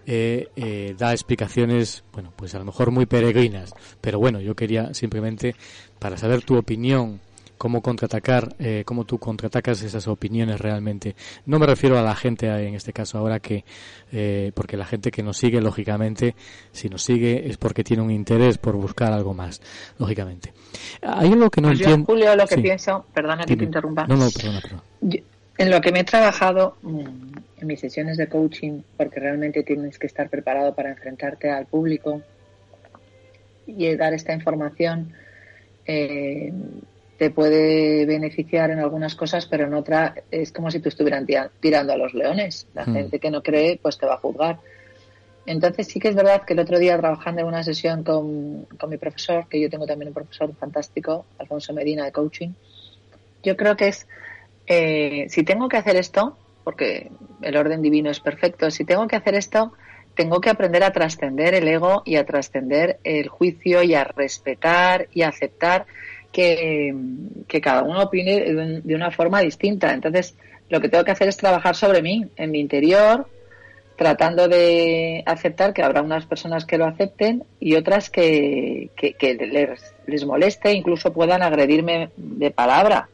Speaker 5: Eh, eh, da explicaciones, bueno, pues a lo mejor muy peregrinas, pero bueno, yo quería simplemente para saber tu opinión cómo contraatacar, eh, cómo tú contraatacas esas opiniones realmente. No me refiero a la gente en este caso ahora que, eh, porque la gente que nos sigue, lógicamente, si nos sigue es porque tiene un interés por buscar algo más, lógicamente. Hay algo que no pues entiendo.
Speaker 7: Julio, lo que pienso, perdona que te interrumpa.
Speaker 5: No, no, perdona, perdona.
Speaker 7: en lo que me he trabajado mm, en mis sesiones de coaching, porque realmente tienes que estar preparado para enfrentarte al público y dar esta información, eh, te puede beneficiar en algunas cosas, pero en otra es como si tú estuvieran tirando a los leones. La hmm. gente que no cree, pues te va a juzgar. Entonces sí que es verdad que el otro día trabajando en una sesión con, mi profesor, que yo tengo también un profesor fantástico, Alfonso Medina de coaching, yo creo que es, eh, si tengo que hacer esto, porque el orden divino es perfecto, si tengo que hacer esto, tengo que aprender a trascender el ego y a trascender el juicio y a respetar y a aceptar que, cada uno opine de, una forma distinta. Entonces, lo que tengo que hacer es trabajar sobre mí, en mi interior, tratando de aceptar que habrá unas personas que lo acepten y otras que, les, les, moleste, incluso puedan agredirme de palabra.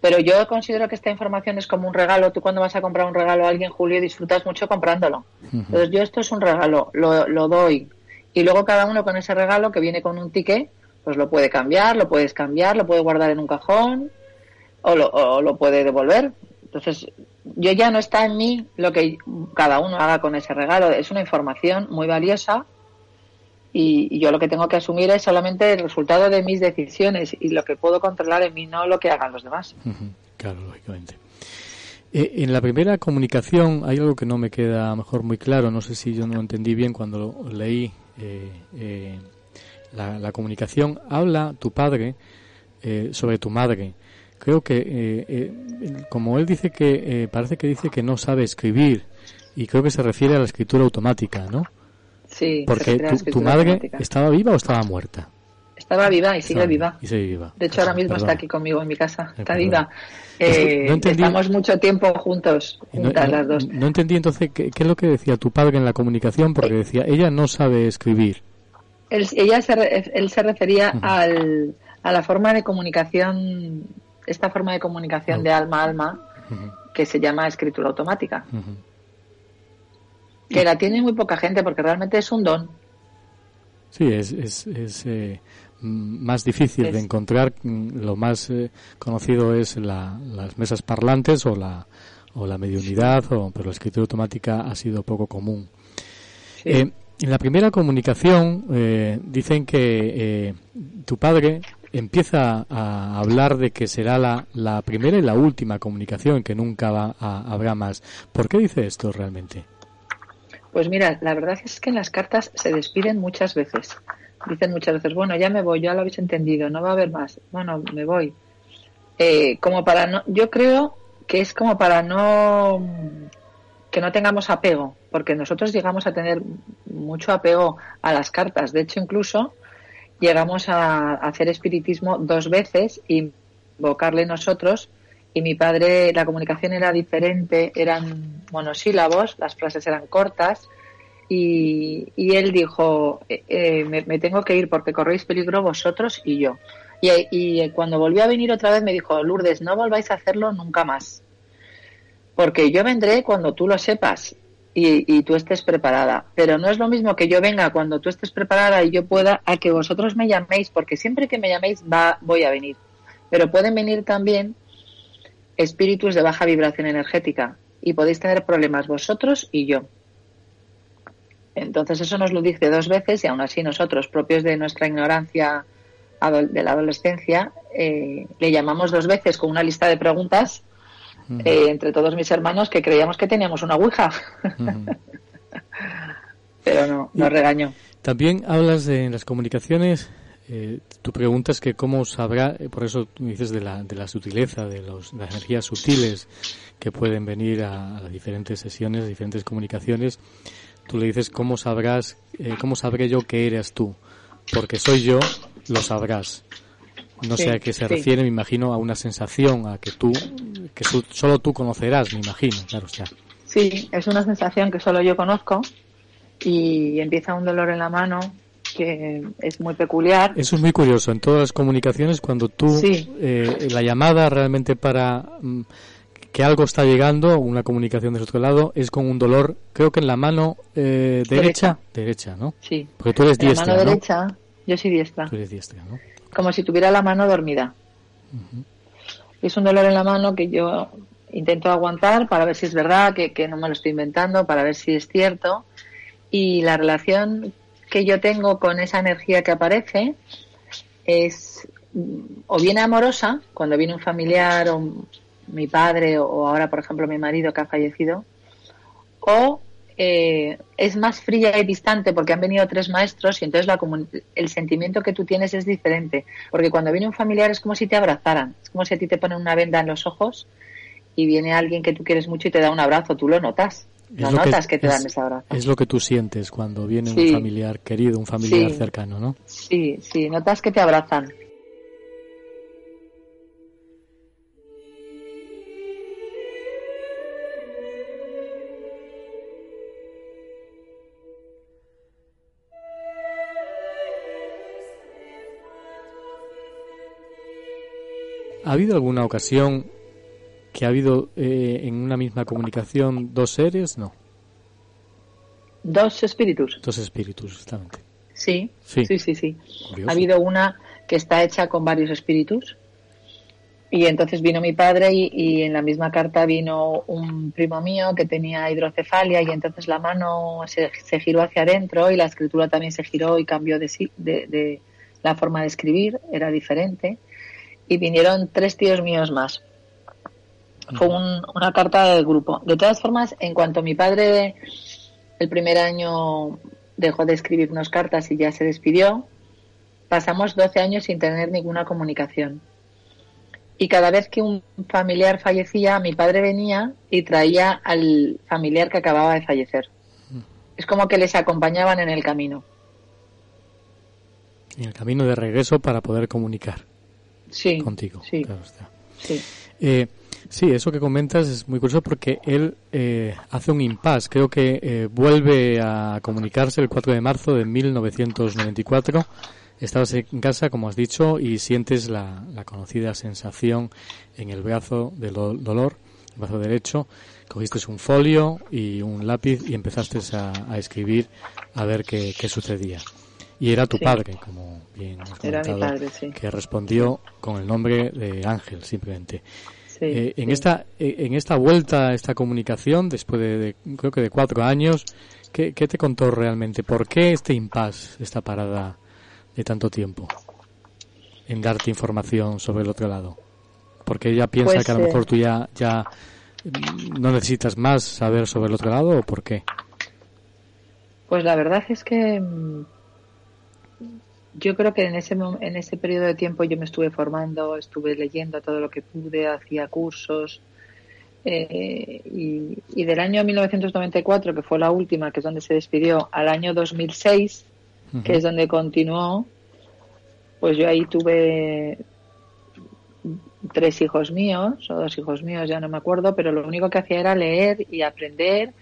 Speaker 7: Pero yo considero que esta información es como un regalo. Tú cuando vas a comprar un regalo a alguien, Julio, disfrutas mucho comprándolo. Entonces yo esto es un regalo, lo, lo doy. Y luego cada uno con ese regalo que viene con un ticket, pues lo puede cambiar, lo puedes cambiar, lo puede guardar en un cajón o lo, lo puede devolver. Entonces, yo ya no está en mí lo que cada uno haga con ese regalo. Es una información muy valiosa y, yo lo que tengo que asumir es solamente el resultado de mis decisiones y lo que puedo controlar en mí, no lo que hagan los demás.
Speaker 5: Claro, lógicamente. Eh, en la primera comunicación hay algo que no me queda mejor muy claro, no sé si yo no lo entendí bien cuando lo leí eh, eh, la, comunicación, habla tu padre eh, sobre tu madre. Creo que, eh, eh, como él dice que, parece que dice que no sabe escribir, y creo que se refiere a la escritura automática, ¿no?
Speaker 7: Sí,
Speaker 5: porque tu, madre estaba viva o estaba muerta.
Speaker 7: Estaba viva y sigue viva.
Speaker 5: Y sigue viva.
Speaker 7: De hecho, ahora mismo está aquí conmigo en mi casa. Está viva. estamos mucho tiempo juntos, juntas las dos.
Speaker 5: No entendí entonces qué, qué, es lo que decía tu padre en la comunicación, porque decía, ella no sabe escribir
Speaker 7: él, ella se, él se refería al, a la forma de comunicación, esta forma de comunicación de alma a alma, que se llama escritura automática. Que la tiene muy poca gente porque realmente es un don.
Speaker 5: Sí, es, es, es eh, más difícil de encontrar. Lo más eh, conocido es la, las mesas parlantes o la, o la mediunidad, o, pero la escritura automática ha sido poco común. Eh, en la primera comunicación eh, dicen que eh, tu padre empieza a hablar de que será la, la primera y la última comunicación, que nunca va a, habrá más. ¿Por qué dice esto realmente?
Speaker 7: Pues mira, la verdad es que en las cartas se despiden muchas veces. Dicen muchas veces, bueno, ya me voy, ya lo habéis entendido, no va a haber más. Bueno, me voy. como para no, yo creo que es como para no que no tengamos apego, porque nosotros llegamos a tener mucho apego a las cartas. De hecho, incluso llegamos a hacer espiritismo dos veces invocarle nosotros. Y mi padre, la comunicación era diferente, eran monosílabos, las frases eran cortas. Y, él dijo: eh, eh, me, tengo que ir porque corréis peligro vosotros y yo. Y, y cuando volvió a venir otra vez me dijo: Lourdes, no volváis a hacerlo nunca más porque yo vendré cuando tú lo sepas y, tú estés preparada. Pero no es lo mismo que yo venga cuando tú estés preparada y yo pueda a que vosotros me llaméis, porque siempre que me llaméis va, voy a venir. Pero pueden venir también espíritus de baja vibración energética y podéis tener problemas vosotros y yo. Entonces eso nos lo dice dos veces y aún así nosotros, propios de nuestra ignorancia de la adolescencia, eh, le llamamos dos veces con una lista de preguntas eh, entre todos mis hermanos que creíamos que teníamos una ouija. Pero no, no regaño.
Speaker 5: También hablas de, en las comunicaciones, eh, tu pregunta es que cómo sabrá, eh, por eso dices de la, de la sutileza, de, los, las energías sutiles que pueden venir a, las diferentes sesiones, a diferentes comunicaciones. Tú le dices cómo sabrás, eh, cómo sabré yo que eres tú, porque soy yo, lo sabrás. No sé a qué se refiere, me imagino a una sensación, a que tú, que solo tú conocerás, me imagino, claro está.
Speaker 7: Sí, es una sensación que solo yo conozco y empieza un dolor en la mano que es muy peculiar.
Speaker 5: Eso es muy curioso. En todas las comunicaciones, cuando tú, eh, la llamada realmente para mm, que algo está llegando, una comunicación de otro lado, es con un dolor, creo que en la mano eh, derecha, derecha, ¿no?
Speaker 7: Sí.
Speaker 5: Porque tú eres diestra,
Speaker 7: la mano derecha, yo soy diestra.
Speaker 5: Tú eres diestra, ¿no?
Speaker 7: Como si tuviera la mano dormida. Es un dolor en la mano que yo intento aguantar para ver si es verdad, que, no me lo estoy inventando, para ver si es cierto. Y la relación que yo tengo con esa energía que aparece es o bien amorosa, cuando viene un familiar o mi padre o ahora, por ejemplo, mi marido que ha fallecido, o eh, es más fría y distante porque han venido tres maestros y entonces la el sentimiento que tú tienes es diferente. Porque cuando viene un familiar es como si te abrazaran, es como si a ti te ponen una venda en los ojos y viene alguien que tú quieres mucho y te da un abrazo, tú lo notas. No notas que, te dan ese abrazo.
Speaker 5: Es lo que tú sientes cuando viene un familiar querido, un familiar cercano, ¿no?
Speaker 7: Sí, sí, notas que te abrazan.
Speaker 5: ¿Ha habido alguna ocasión que ha habido eh, en una misma comunicación dos seres? No.
Speaker 7: Dos espíritus.
Speaker 5: Dos espíritus, exactamente.
Speaker 7: Sí, sí, sí, sí. Ha habido una que está hecha con varios espíritus. Y entonces vino mi padre y, en la misma carta vino un primo mío que tenía hidrocefalia y entonces la mano se, giró hacia adentro y la escritura también se giró y cambió de, de, de la forma de escribir, era diferente y vinieron tres tíos míos más. Fue una carta del grupo. De todas formas, en cuanto mi padre el primer año dejó de escribirnos cartas y ya se despidió, pasamos 12 años sin tener ninguna comunicación. Y cada vez que un familiar fallecía, mi padre venía y traía al familiar que acababa de fallecer. Es como que les acompañaban en el camino.
Speaker 5: En el camino de regreso para poder comunicar
Speaker 7: sí,
Speaker 5: contigo.
Speaker 7: Sí,
Speaker 5: claro Sí. Eh, sí, eso que comentas es muy curioso porque él eh, hace un impasse. Creo que eh, vuelve a comunicarse el 4 de marzo de 1994. Estabas en casa, como has dicho, y sientes la, la conocida sensación en el brazo del dolor. brazo derecho, cogiste un folio y un lápiz y empezaste a, escribir a ver qué, sucedía. Y era tu padre, como bien has comentado, que respondió con el nombre de Ángel, simplemente. Eh, en esta eh, en esta vuelta, esta comunicación, después de, creo que de cuatro años, ¿qué, ¿qué, te contó realmente? ¿Por qué este impasse, esta parada de tanto tiempo en darte información sobre el otro lado? Porque ella piensa
Speaker 7: pues,
Speaker 5: que a lo mejor tú ya, ya no necesitas más saber sobre el otro lado o por qué.
Speaker 7: Pues la verdad es que mm, yo creo que en ese en ese periodo de tiempo yo me estuve formando, estuve leyendo todo lo que pude, hacía cursos eh, y, del año 1994 que fue la última, que es donde se despidió, al año 2006, que es donde continuó, pues yo ahí tuve tres hijos míos o dos hijos míos, ya no me acuerdo, pero lo único que hacía era leer y aprender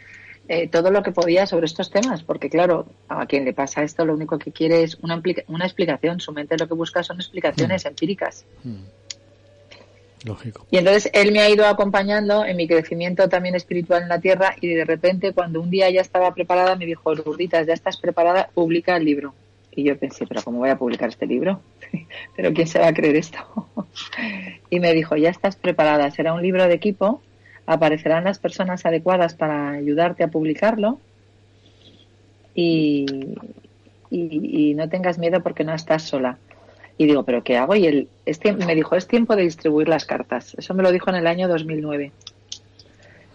Speaker 7: eh, todo lo que podía sobre estos temas, porque claro, a quien le pasa esto lo único que quiere es una, una explicación, su mente lo que busca son explicaciones mm. empíricas.
Speaker 5: Mm. Lógico.
Speaker 7: Y entonces él me ha ido acompañando en mi crecimiento también espiritual en la tierra y de repente cuando un día ya estaba preparada me dijo, Lurditas, ya estás preparada, publica el libro. Y yo pensé, pero ¿cómo voy a publicar este libro? ¿Pero quién se va a creer esto? y me dijo, ya estás preparada, será un libro de equipo aparecerán las personas adecuadas para ayudarte a publicarlo y, y, no tengas miedo porque no estás sola. Y digo, ¿pero qué hago? Y él me dijo, es tiempo de distribuir las cartas. Eso me lo dijo en el año 2009.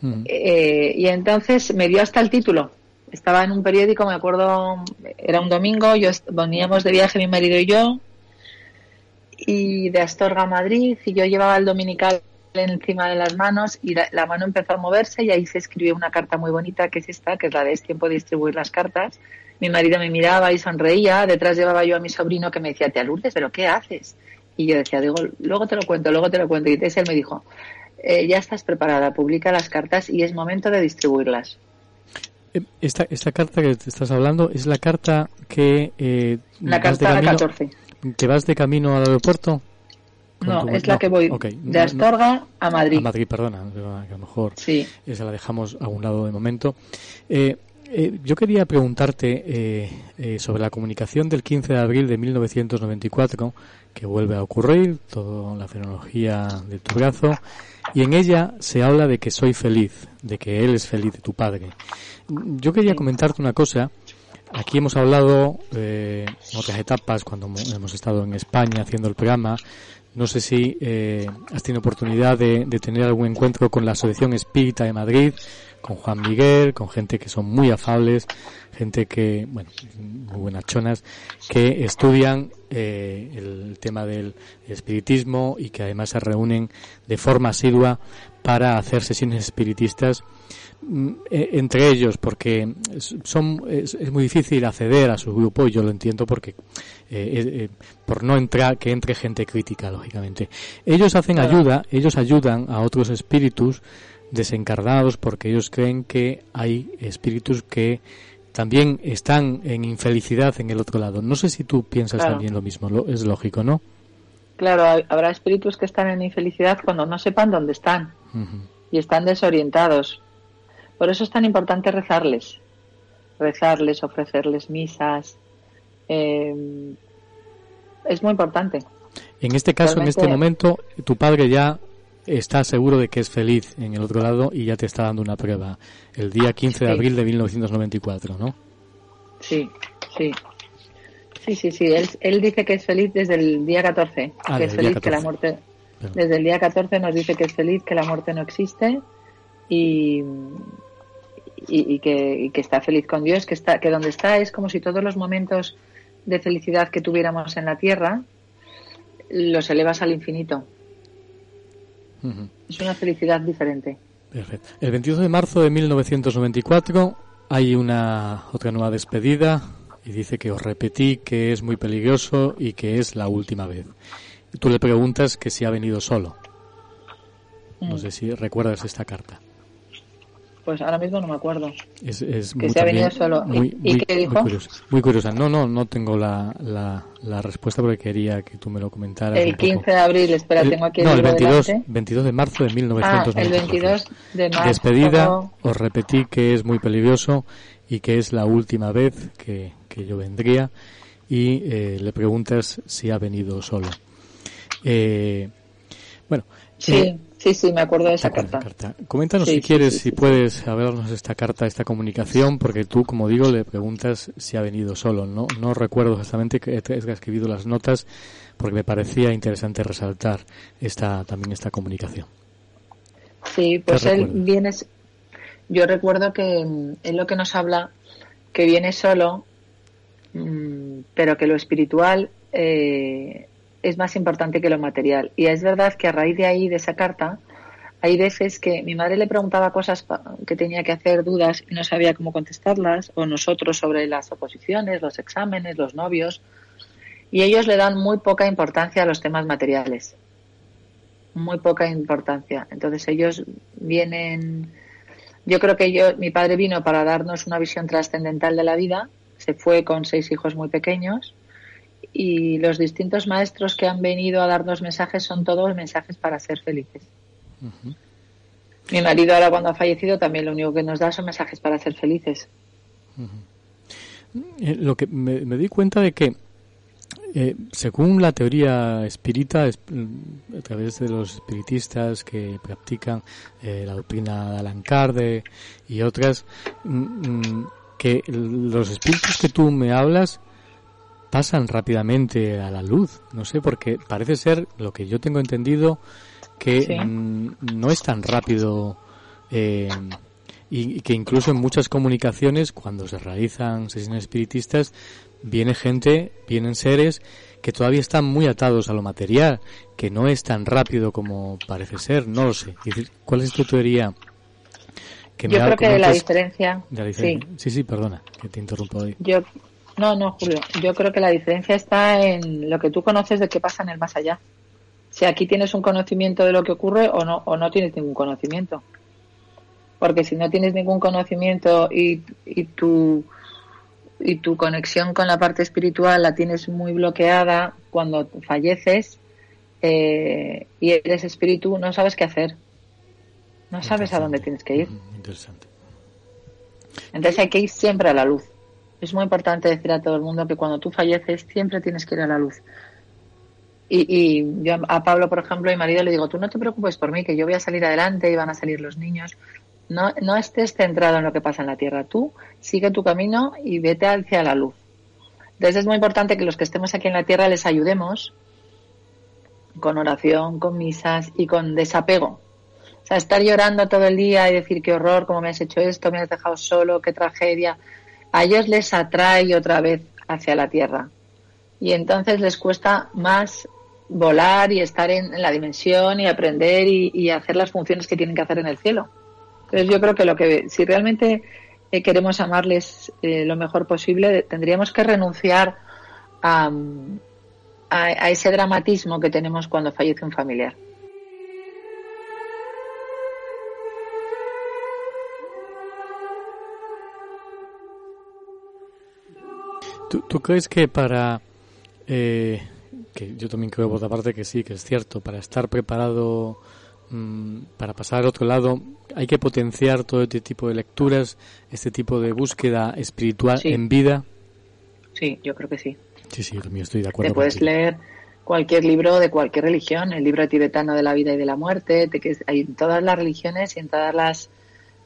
Speaker 7: Mm. Eh, y entonces me dio hasta el título. Estaba en un periódico, me acuerdo, era un domingo, yo veníamos de viaje mi marido y yo, y de Astorga a Madrid, y yo llevaba el dominical encima de las manos y la, mano empezó a moverse y ahí se escribió una carta muy bonita que es esta, que es la de es tiempo de distribuir las cartas. Mi marido me miraba y sonreía, detrás llevaba yo a mi sobrino que me decía, te Lourdes, ¿pero qué haces? Y yo decía, digo, luego te lo cuento, luego te lo cuento. Y entonces él me dijo, eh, ya estás preparada, publica las cartas y es momento de distribuirlas.
Speaker 5: Eh, esta, esta carta que te estás hablando es la carta que... Eh,
Speaker 7: la carta 14.
Speaker 5: ¿Que vas de camino al aeropuerto?
Speaker 7: No, es la que voy de Astorga a Madrid. A
Speaker 5: Madrid, perdona, a lo mejor sí. esa la dejamos a un lado de momento. Eh, eh, yo quería preguntarte eh, sobre la comunicación del 15 de abril de 1994, que vuelve a ocurrir, toda la fenología de tu brazo, y en ella se habla de que soy feliz, de que él es feliz, de tu padre. Yo quería comentarte una cosa. Aquí hemos hablado en otras etapas, cuando hemos estado en España haciendo el programa, no sé si eh, has tenido oportunidad de, tener algún encuentro con la Asociación Espírita de Madrid, con Juan Miguel, con gente que son muy afables, gente que, bueno, muy buenas chonas, que estudian eh, el tema del espiritismo y que además se reúnen de forma asidua para hacer sesiones espiritistas entre ellos porque son es, muy difícil acceder a su grupo y yo lo entiendo porque eh, eh, por no entrar que entre gente crítica lógicamente. Ellos hacen ayuda ellos ayudan a otros espíritus desencarnados porque ellos creen que hay espíritus que también están en infelicidad en el otro lado. No sé si tú piensas también lo mismo es lógico no
Speaker 7: claro habrá espíritus que están en infelicidad cuando no sepan dónde están y están desorientados por eso es tan importante rezarles, rezarles, ofrecerles misas. Eh, es muy importante.
Speaker 5: En este caso, en este momento, tu padre ya está seguro de que es feliz en el otro lado y ya te está dando una prueba el día 15 de abril de 1994, ¿no?
Speaker 7: Sí, sí. Sí, sí, sí. Él, dice que es feliz desde el día 14. Ah, que es feliz que la muerte. Desde el día 14 nos dice que es feliz, que la muerte no existe y, y, que, está feliz con Dios, que está, que donde está es como si todos los momentos de felicidad que tuviéramos en la tierra los elevas al infinito. Es una felicidad diferente.
Speaker 5: Perfecto. El 21 de marzo de 1994 hay una otra nueva despedida y dice que os repetí que es muy peligroso y que es la última vez. Y tú le preguntas que si ha venido solo. No mm. sé si recuerdas esta carta.
Speaker 7: Pues ahora mismo no me acuerdo.
Speaker 5: Es, es
Speaker 7: Que
Speaker 5: muy,
Speaker 7: se ha venido solo. ¿Y-
Speaker 5: Muy,
Speaker 7: y
Speaker 5: muy-
Speaker 7: qué dijo?
Speaker 5: Muy curiosa. Muy curiosa. No, no, no tengo la, la, la respuesta porque quería que tú me lo comentaras.
Speaker 7: El
Speaker 5: un poco.
Speaker 7: 15 de abril, espera,
Speaker 5: El-
Speaker 7: tengo aquí
Speaker 5: no, el
Speaker 7: libro
Speaker 5: 22,
Speaker 7: delante.
Speaker 5: 22 de marzo de
Speaker 7: Ah,
Speaker 5: 1994.
Speaker 7: el 22 de marzo.
Speaker 5: Despedida, os repetí que es muy peligroso y que es la última vez que, que yo vendría y eh, le preguntas si ha venido solo. Eh, bueno,
Speaker 7: Sí,
Speaker 5: eh,
Speaker 7: sí, sí, me acuerdo de esa
Speaker 5: ¿te acuerdas de
Speaker 7: carta.
Speaker 5: Coméntanos
Speaker 7: Sí,
Speaker 5: si quieres,
Speaker 7: sí,
Speaker 5: si puedes hablarnos esta carta, esta comunicación, porque tú, como digo, le preguntas si ha venido solo. No, no recuerdo exactamente que he escrito las notas porque me parecía interesante resaltar esta también esta comunicación.
Speaker 7: Sí, pues
Speaker 5: ¿Qué
Speaker 7: él
Speaker 5: recuerdas?
Speaker 7: viene. Yo recuerdo que mm, él lo que nos habla, que viene solo, mm, pero que lo espiritual eh, es más importante que lo material. Y es verdad que a raíz de ahí, de esa carta, hay veces que mi madre le preguntaba cosas que tenía que hacer, dudas, y no sabía cómo contestarlas, o nosotros sobre las oposiciones, los exámenes, los novios, y ellos le dan muy poca importancia a los temas materiales muy poca importancia. Entonces ellos vienen, yo creo que yo, mi padre vino para darnos una visión trascendental de la vida, se fue con seis hijos muy pequeños y los distintos maestros que han venido a darnos mensajes son todos mensajes para ser felices. Mi marido ahora cuando ha fallecido también lo único que nos da son mensajes para ser felices.
Speaker 5: Eh, lo que me, me di cuenta de que eh, según la teoría espírita, es- mm, a través de los espiritistas que practican eh, la doctrina de Allan Kardec y otras, mm, mm, que los espíritus que tú me hablas pasan rápidamente a la luz. No sé, porque parece ser, lo que yo tengo entendido, que
Speaker 7: Sí.
Speaker 5: mm, no es tan rápido eh, y, y que incluso en muchas comunicaciones, cuando se realizan sesiones espiritistas, viene gente, vienen seres que todavía están muy atados a lo material, que no es tan rápido como parece ser, no lo sé. ¿Cuál es tu teoría? Que
Speaker 7: yo creo que la diferencia,
Speaker 5: de la
Speaker 7: sí,
Speaker 5: sí, sí, perdona, que te interrumpo hoy.
Speaker 7: yo, no, no, Julio, yo creo que la diferencia está en lo que tú conoces de qué pasa en el más allá. Si aquí tienes un conocimiento de lo que ocurre o no, o no tienes ningún conocimiento. Porque si no tienes ningún conocimiento y, y tu y tu conexión con la parte espiritual la tienes muy bloqueada cuando falleces eh, y eres espíritu, no sabes qué hacer. No sabes a dónde tienes que ir.
Speaker 5: Ujú, Interesante.
Speaker 7: Entonces hay que ir siempre a la luz. Es muy importante decir a todo el mundo que cuando tú falleces siempre tienes que ir a la luz. Y, y yo a Pablo, por ejemplo, mi marido le digo, tú no te preocupes por mí, que yo voy a salir adelante y van a salir los niños. No, no estés centrado en lo que pasa en la tierra. Tú sigue tu camino y vete hacia la luz. Entonces es muy importante que los que estemos aquí en la tierra les ayudemos con oración, con misas y con desapego. O sea, estar llorando todo el día y decir qué horror, cómo me has hecho esto, me has dejado solo, qué tragedia. A ellos les atrae otra vez hacia la tierra. Y entonces les cuesta más volar y estar en, la dimensión y aprender y, hacer las funciones que tienen que hacer en el cielo. Entonces yo creo que lo que si realmente eh, queremos amarles eh, lo mejor posible, tendríamos que renunciar a, a ese dramatismo que tenemos cuando fallece un familiar.
Speaker 5: ¿Tú, tú crees que para... eh, que yo también creo por otra parte que sí, que es cierto, para estar preparado mm, para pasar al otro lado hay que potenciar todo este tipo de lecturas, este tipo de búsqueda espiritual
Speaker 7: Sí.
Speaker 5: en vida?
Speaker 7: Sí, yo creo que sí.
Speaker 5: Sí, sí, yo también estoy de acuerdo.
Speaker 7: Te puedes
Speaker 5: contigo.
Speaker 7: leer cualquier libro de cualquier religión, el libro tibetano de la vida y de la muerte, te, hay en todas las religiones y en todas las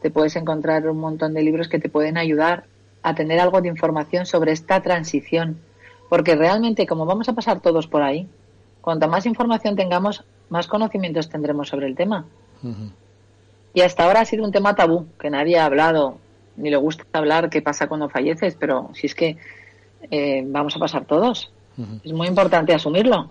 Speaker 7: te puedes encontrar un montón de libros que te pueden ayudar a tener algo de información sobre esta transición, porque realmente como vamos a pasar todos por ahí, cuanto más información tengamos, más conocimientos tendremos sobre el tema. Y hasta ahora ha sido un tema tabú, que nadie ha hablado, ni le gusta hablar qué pasa cuando falleces, pero si es que eh, vamos a pasar todos. Es muy importante asumirlo.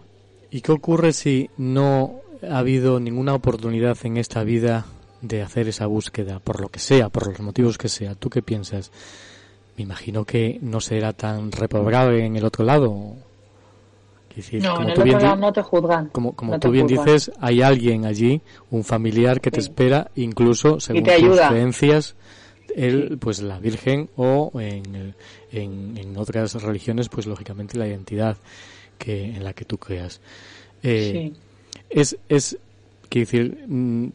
Speaker 5: ¿Y qué ocurre si no ha habido ninguna oportunidad en esta vida de hacer esa búsqueda, por lo que sea, por los motivos que sea? ¿Tú qué piensas? Me imagino que no será tan reprobable en el otro lado.
Speaker 7: no, en el otro lado no te juzgan.
Speaker 5: Como, como tú bien dices, hay alguien allí, un familiar que te espera, incluso según tus creencias, él, pues la Virgen o en, en, otras religiones, pues lógicamente la identidad que en la que tú creas. Eh, es, es quiero decir, mm,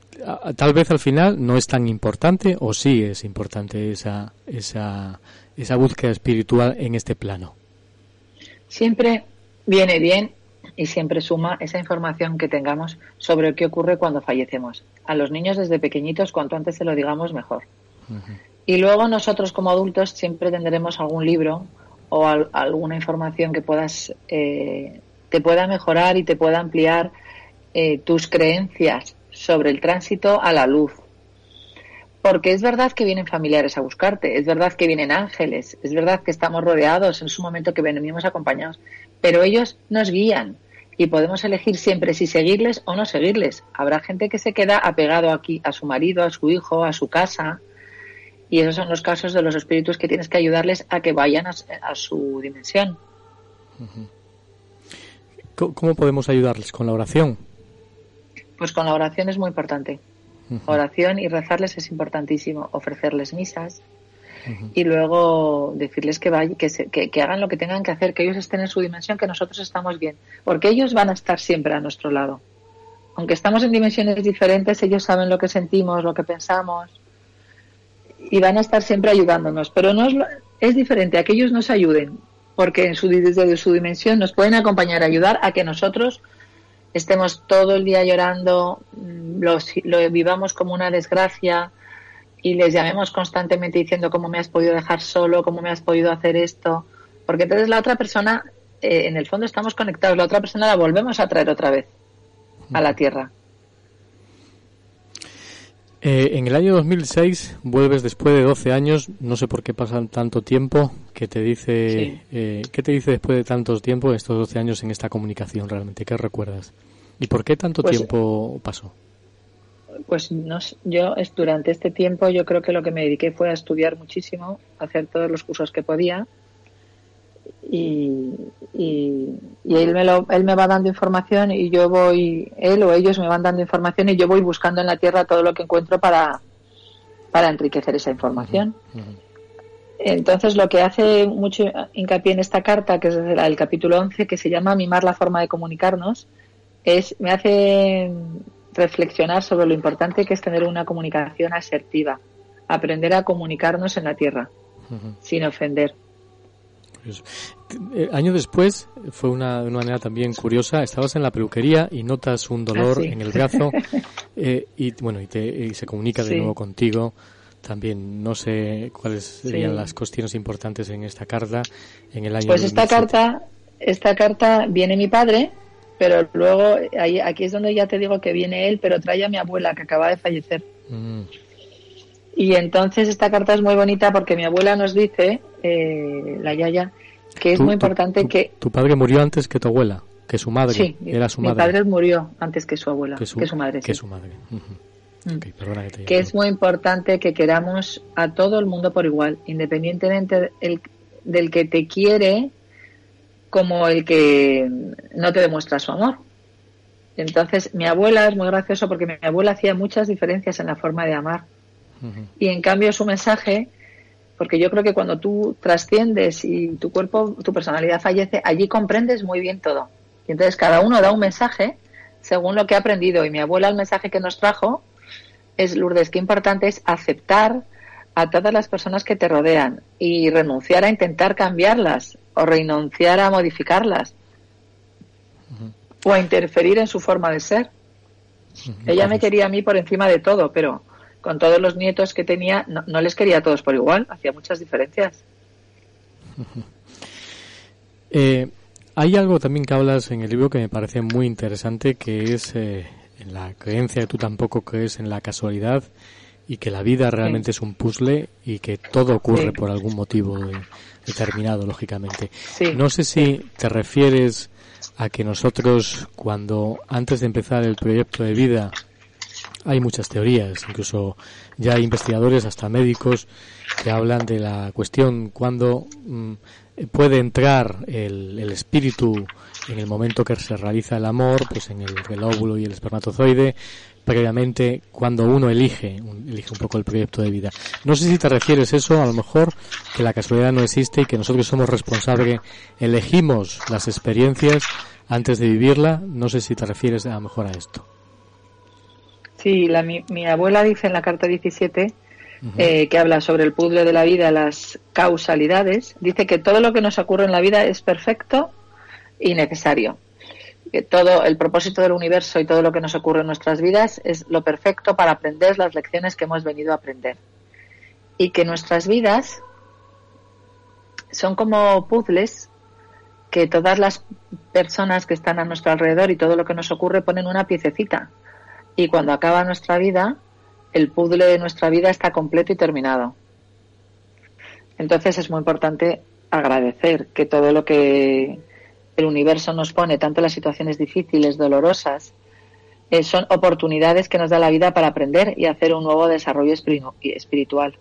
Speaker 5: tal vez al final no es tan importante o sí es importante esa, esa, esa búsqueda espiritual en este plano.
Speaker 7: Siempre viene bien y siempre suma esa información que tengamos sobre qué ocurre cuando fallecemos. A los niños desde pequeñitos, cuanto antes se lo digamos, mejor. Y luego nosotros como adultos siempre tendremos algún libro o alguna información que puedas eh, te pueda mejorar y te pueda ampliar eh, tus creencias sobre el tránsito a la luz. Porque es verdad que vienen familiares a buscarte, es verdad que vienen ángeles, es verdad que estamos rodeados en su momento que venimos acompañados, pero ellos nos guían y podemos elegir siempre si seguirles o no seguirles. Habrá gente que se queda apegado aquí a su marido, a su hijo, a su casa, y esos son los casos de los espíritus que tienes que ayudarles a que vayan a, su dimensión.
Speaker 5: ¿Cómo podemos ayudarles? ¿Con la oración?
Speaker 7: Pues con la oración es muy importante. Oración y rezarles es importantísimo. Ofrecerles misas y luego decirles que, vayan, que, que, hagan lo que tengan que hacer, que ellos estén en su dimensión, que nosotros estamos bien. Porque ellos van a estar siempre a nuestro lado. Aunque estamos en dimensiones diferentes, ellos saben lo que sentimos, lo que pensamos y van a estar siempre ayudándonos. Pero no es, es diferente a que ellos nos ayuden, porque en su, desde su dimensión nos pueden acompañar, ayudar a que nosotros estemos todo el día llorando, mm, lo vivamos como una desgracia y les llamemos constantemente diciendo cómo me has podido dejar solo, cómo me has podido hacer esto, porque entonces la otra persona, eh, en el fondo estamos conectados, la otra persona la volvemos a traer otra vez a la Tierra.
Speaker 5: Eh, en el año 2006 vuelves después de 12 años, no sé por qué pasan tanto tiempo, ¿qué te dice, eh, ¿qué te dice después de tantos tiempo, estos 12 años en esta comunicación realmente? ¿Qué recuerdas? ¿Y por qué tanto pues, tiempo pasó?
Speaker 7: Pues no, yo es, durante este tiempo yo creo que lo que me dediqué fue a estudiar muchísimo, a hacer todos los cursos que podía y, y, él, me lo, él me va dando información y yo voy, él o ellos me van dando información y yo voy buscando en la tierra todo lo que encuentro para, para enriquecer esa información. Entonces, lo que hace mucho hincapié en esta carta, que es el capítulo 11, que se llama Mimar la forma de comunicarnos, es me hace reflexionar sobre lo importante que es tener una comunicación asertiva, aprender a comunicarnos en la tierra, sin ofender.
Speaker 5: Eh, año después, fue una, de una manera también curiosa, estabas en la peluquería y notas un dolor ah, en el brazo eh, y bueno, y, se comunica de nuevo contigo. También no sé cuáles serían las cuestiones importantes en esta carta en el año
Speaker 7: Pues esta carta, esta carta viene mi padre, pero luego ahí, aquí es donde ya te digo que viene él, pero trae a mi abuela que acaba de fallecer. Mm. Y entonces esta carta es muy bonita porque mi abuela nos dice, eh, la Yaya, que es muy importante que...
Speaker 5: Tu padre murió antes que tu abuela, que su madre.
Speaker 7: Sí,
Speaker 5: era su madre.
Speaker 7: Mi padre murió antes que su abuela, que su, madre.
Speaker 5: Que su madre.
Speaker 7: Mm. que, es muy importante que queramos a todo el mundo por igual, independientemente del que te quiere como el que no te demuestra su amor. Entonces, mi abuela es muy gracioso porque mi abuela hacía muchas diferencias en la forma de amar. Y en cambio su mensaje, porque yo creo que cuando tú trasciendes y tu cuerpo, tu personalidad fallece, allí comprendes muy bien todo. Y entonces cada uno da un mensaje según lo que ha aprendido. Y mi abuela el mensaje que nos trajo es, Lourdes, qué importante es aceptar a todas las personas que te rodean y renunciar a intentar cambiarlas o renunciar a modificarlas o a interferir en su forma de ser. Ella me quería a mí por encima de todo, pero con todos los nietos que tenía no, les quería a todos por igual, hacía muchas diferencias.
Speaker 5: Eh, hay algo también que hablas en el libro que me parece muy interesante, que es eh, en la creencia que tú tampoco crees en la casualidad y que la vida realmente es un puzzle y que todo ocurre por algún motivo determinado, lógicamente. No sé si te refieres a que nosotros, cuando antes de empezar el proyecto de vida, hay muchas teorías, incluso ya hay investigadores, hasta médicos, que hablan de la cuestión cuando mm, puede entrar el, el, espíritu en el momento que se realiza el amor, pues en el, el óvulo y el espermatozoide, previamente cuando uno elige, elige un poco el proyecto de vida. No sé si te refieres eso, a lo mejor que la casualidad no existe y que nosotros somos responsables, elegimos las experiencias antes de vivirla. No sé si te refieres a lo mejor a esto.
Speaker 7: Sí, la, mi, abuela dice en la carta 17 eh, que habla sobre el puzzle de la vida, las causalidades, dice que todo lo que nos ocurre en la vida es perfecto y necesario que todo el propósito del universo y todo lo que nos ocurre en nuestras vidas es lo perfecto para aprender las lecciones que hemos venido a aprender. Y que nuestras vidas son como puzzles que todas las personas que están a nuestro alrededor y todo lo que nos ocurre ponen una piececita. Y cuando acaba nuestra vida, el puzzle de nuestra vida está completo y terminado. Entonces es muy importante agradecer que todo lo que el universo nos pone, tanto las situaciones difíciles, dolorosas, eh, son oportunidades que nos da la vida para aprender y hacer un nuevo desarrollo espiritual.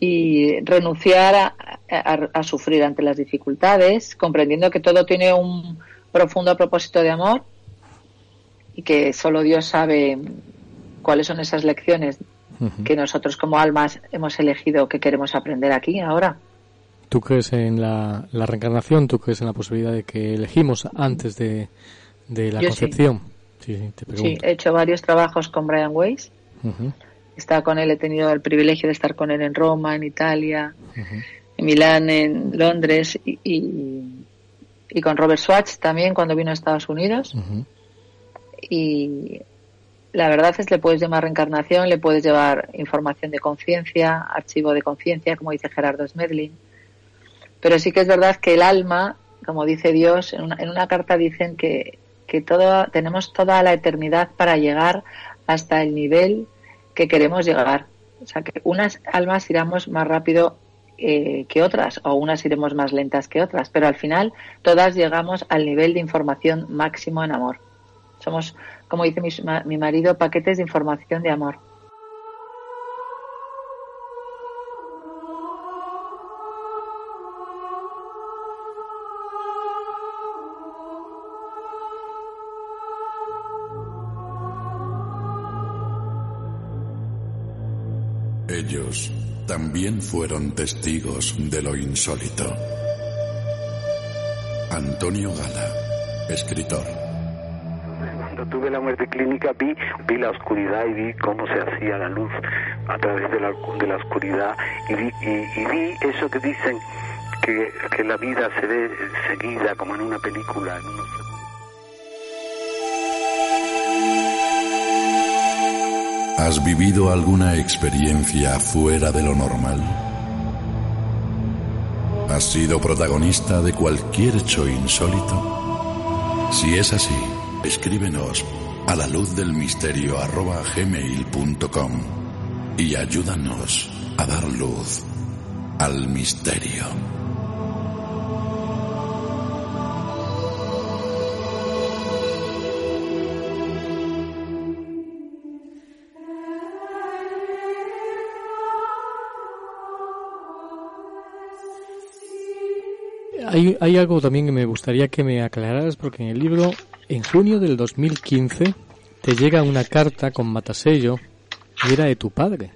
Speaker 7: Y renunciar a, sufrir ante las dificultades, comprendiendo que todo tiene un profundo propósito de amor y que solo Dios sabe cuáles son esas lecciones que nosotros como almas hemos elegido que queremos aprender aquí ahora.
Speaker 5: ¿Tú crees en la, reencarnación? ¿Tú crees en la posibilidad de que elegimos antes de, la concepción?
Speaker 7: Sí. he hecho varios trabajos con Brian Weiss. He estado con él, he tenido el privilegio de estar con él en Roma, en Italia, en Milán, en Londres y, y, con Robert Swatch también cuando vino a Estados Unidos. Y la verdad es que le puedes llamar reencarnación, le puedes llevar información de conciencia, archivo de conciencia, como dice Gerardo Smedlin pero sí que es verdad que el alma, como dice Dios, en una, en una carta dicen que, que todo, tenemos toda la eternidad para llegar hasta el nivel que queremos llegar. O sea, que unas almas iremos más rápido eh, que otras o unas iremos más lentas que otras, pero al final todas llegamos al nivel de información máximo en amor. Somos, como dice mi, mi marido, paquetes de información de amor.
Speaker 4: Ellos también fueron testigos de lo insólito. Antonio Gala, escritor.
Speaker 8: Tuve la muerte clínica vi, vi la oscuridad y vi cómo se hacía la luz a través de la, de la oscuridad y vi, y, vi eso que dicen que, que, la vida se ve seguida como en una película,
Speaker 4: ¿Has vivido alguna experiencia fuera de lo normal? ¿Has sido protagonista de cualquier hecho insólito? Si es así, escríbenos a la luz del misterio gmail.com y ayúdanos a dar luz al misterio.
Speaker 5: Hay, algo también que me gustaría que me aclararas porque en el libro, en junio del 2015, te llega una carta con matasello y era de tu padre.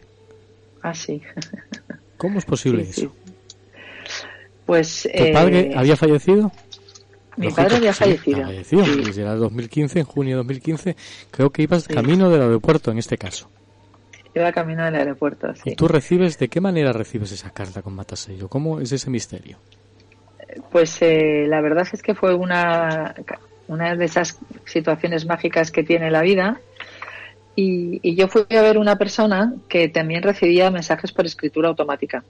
Speaker 7: Ah, sí.
Speaker 5: ¿Cómo es posible eso?
Speaker 7: Pues...
Speaker 5: ¿Tu padre eh, había fallecido?
Speaker 7: Mi padre había fallecido.
Speaker 5: fallecido. Desde el 2015, en junio de 2015, creo que ibas camino del aeropuerto en este caso.
Speaker 7: Iba camino del aeropuerto, sí.
Speaker 5: ¿Y tú recibes, de qué manera recibes esa carta con matasello? ¿Cómo es ese misterio?
Speaker 7: Pues eh, la verdad es que fue una, una de esas situaciones mágicas que tiene la vida. Y, yo fui a ver una persona que también recibía mensajes por escritura automática.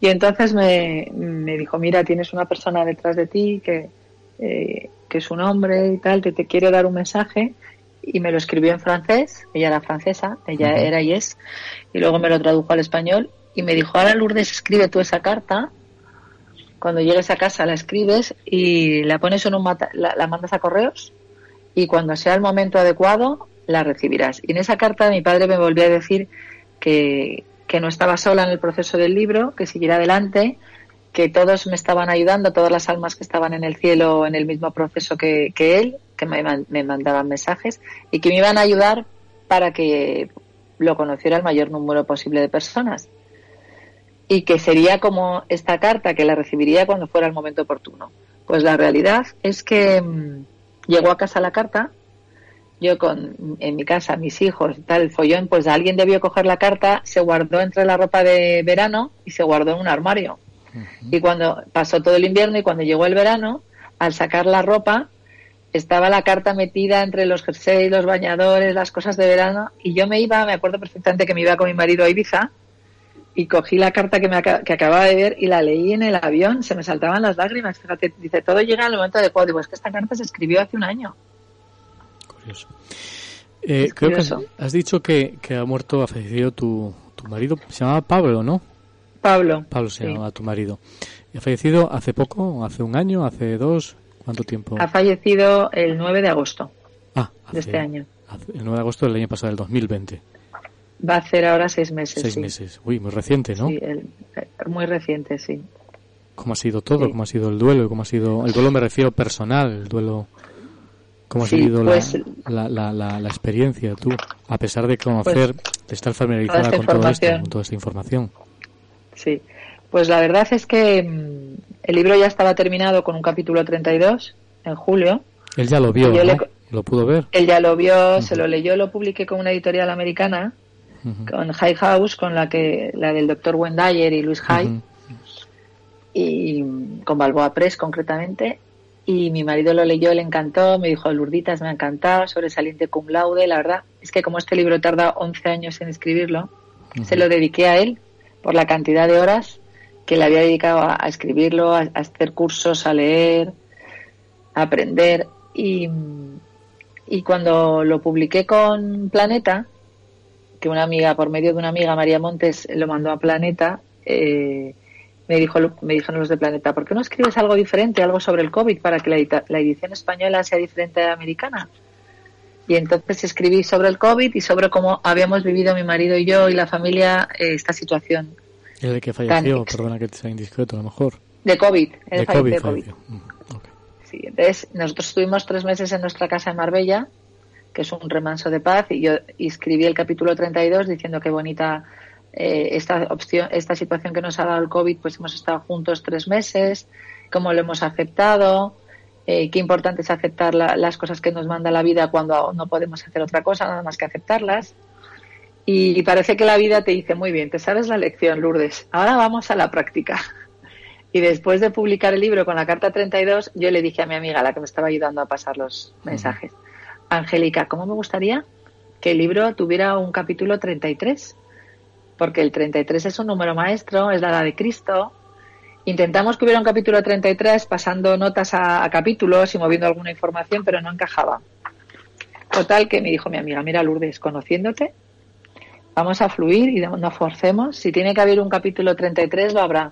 Speaker 7: Y entonces me, me dijo, mira, tienes una persona detrás de ti que, eh, que es un hombre y tal, que te quiere dar un mensaje. Y me lo escribió en francés, ella era francesa, ella era y es, y luego me lo tradujo al español y me dijo, ahora Lourdes, escribe tú esa carta cuando llegues a casa la escribes y la pones en un la, mandas a correos y cuando sea el momento adecuado la recibirás. Y en esa carta mi padre me volvió a decir que, que no estaba sola en el proceso del libro, que siguiera adelante que todos me estaban ayudando, todas las almas que estaban en el cielo en el mismo proceso que, él, que me, me, mandaban mensajes y que me iban a ayudar para que lo conociera el mayor número posible de personas. Y que sería como esta carta que la recibiría cuando fuera el momento oportuno. Pues la realidad es que mm, llegó a casa la carta, yo con en mi casa, mis hijos, tal, el follón, pues alguien debió coger la carta, se guardó entre la ropa de verano y se guardó en un armario. Y cuando pasó todo el invierno y cuando llegó el verano, al sacar la ropa, estaba la carta metida entre los jerseys, los bañadores, las cosas de verano, y yo me iba, me acuerdo perfectamente que me iba con mi marido a Ibiza, y cogí la carta que, me que acababa de ver y la leí en el avión, se me saltaban las lágrimas, fíjate, dice, todo llega al momento adecuado, digo, es que esta carta se escribió hace un año.
Speaker 5: Curioso. Eh, creo que has, dicho que, que, ha muerto, ha fallecido tu, tu marido, se llamaba Pablo, ¿no?
Speaker 7: Pablo.
Speaker 5: Pablo se llamaba tu marido. ¿Ha fallecido hace poco, hace un año, hace dos? ¿Cuánto tiempo?
Speaker 7: Ha fallecido el 9 de agosto ah, de este año.
Speaker 5: El 9 de agosto del año pasado, del 2020.
Speaker 7: Va a hacer ahora seis meses.
Speaker 5: Seis meses. Uy, muy reciente, ¿no?
Speaker 7: Sí, muy reciente, sí.
Speaker 5: ¿Cómo ha sido todo? ¿Cómo ha sido el duelo? ¿Cómo ha sido el duelo? Me refiero personal, el duelo. ¿Cómo ha sido
Speaker 7: pues,
Speaker 5: la, la, la, la, experiencia tú, a pesar de conocer, pues, de estar familiarizada con todo esto, con toda esta información?
Speaker 7: Sí, pues la verdad es que mm, el libro ya estaba terminado con un capítulo 32 en julio.
Speaker 5: Él ya lo vio, ¿Lo pudo ver?
Speaker 7: Él ya lo vio, se lo leyó, lo publiqué con una editorial americana, con High House, con la que la del doctor Wendayer y Luis High, y con Balboa Press concretamente. Y mi marido lo leyó, le encantó, me dijo, Lurditas, me ha encantado, sobresaliente cum laude. La verdad es que como este libro tarda 11 años en escribirlo, se lo dediqué a él por la cantidad de horas que le había dedicado a, escribirlo, a, hacer cursos, a leer, a aprender. Y, y cuando lo publiqué con Planeta, que una amiga, por medio de una amiga, María Montes, lo mandó a Planeta, eh, me dijo me dijeron los de Planeta, ¿por qué no escribes algo diferente, algo sobre el COVID, para que la, la edición española sea diferente a la americana? Y entonces escribí sobre el COVID y sobre cómo habíamos vivido mi marido y yo y la familia eh, esta situación
Speaker 5: ¿El de que falleció? Perdona que te sea indiscreto, a lo mejor.
Speaker 7: De COVID. de COVID. De COVID. Mm, sí, entonces nosotros estuvimos tres meses en nuestra casa en Marbella, que es un remanso de paz, y yo escribí el capítulo 32 diciendo qué bonita eh, esta opción, esta situación que nos ha dado el COVID, pues hemos estado juntos tres meses, cómo lo hemos aceptado, eh, qué importante es aceptar las cosas que nos manda la vida cuando no podemos hacer otra cosa, nada más que aceptarlas. Y parece que la vida te dice, muy bien, te sabes la lección, Lourdes, ahora vamos a la práctica. Y después de publicar el libro con la carta 32, yo le dije a mi amiga, la que me estaba ayudando a pasar los mensajes, Angélica, ¿cómo me gustaría que el libro tuviera un capítulo 33? Porque el 33 es un número maestro, es la edad de Cristo. Intentamos que hubiera un capítulo 33 pasando notas a, a capítulos y moviendo alguna información, pero no encajaba. Total que me dijo mi amiga, mira Lourdes, conociéndote, Vamos a fluir y no forcemos. Si tiene que haber un capítulo 33, lo habrá.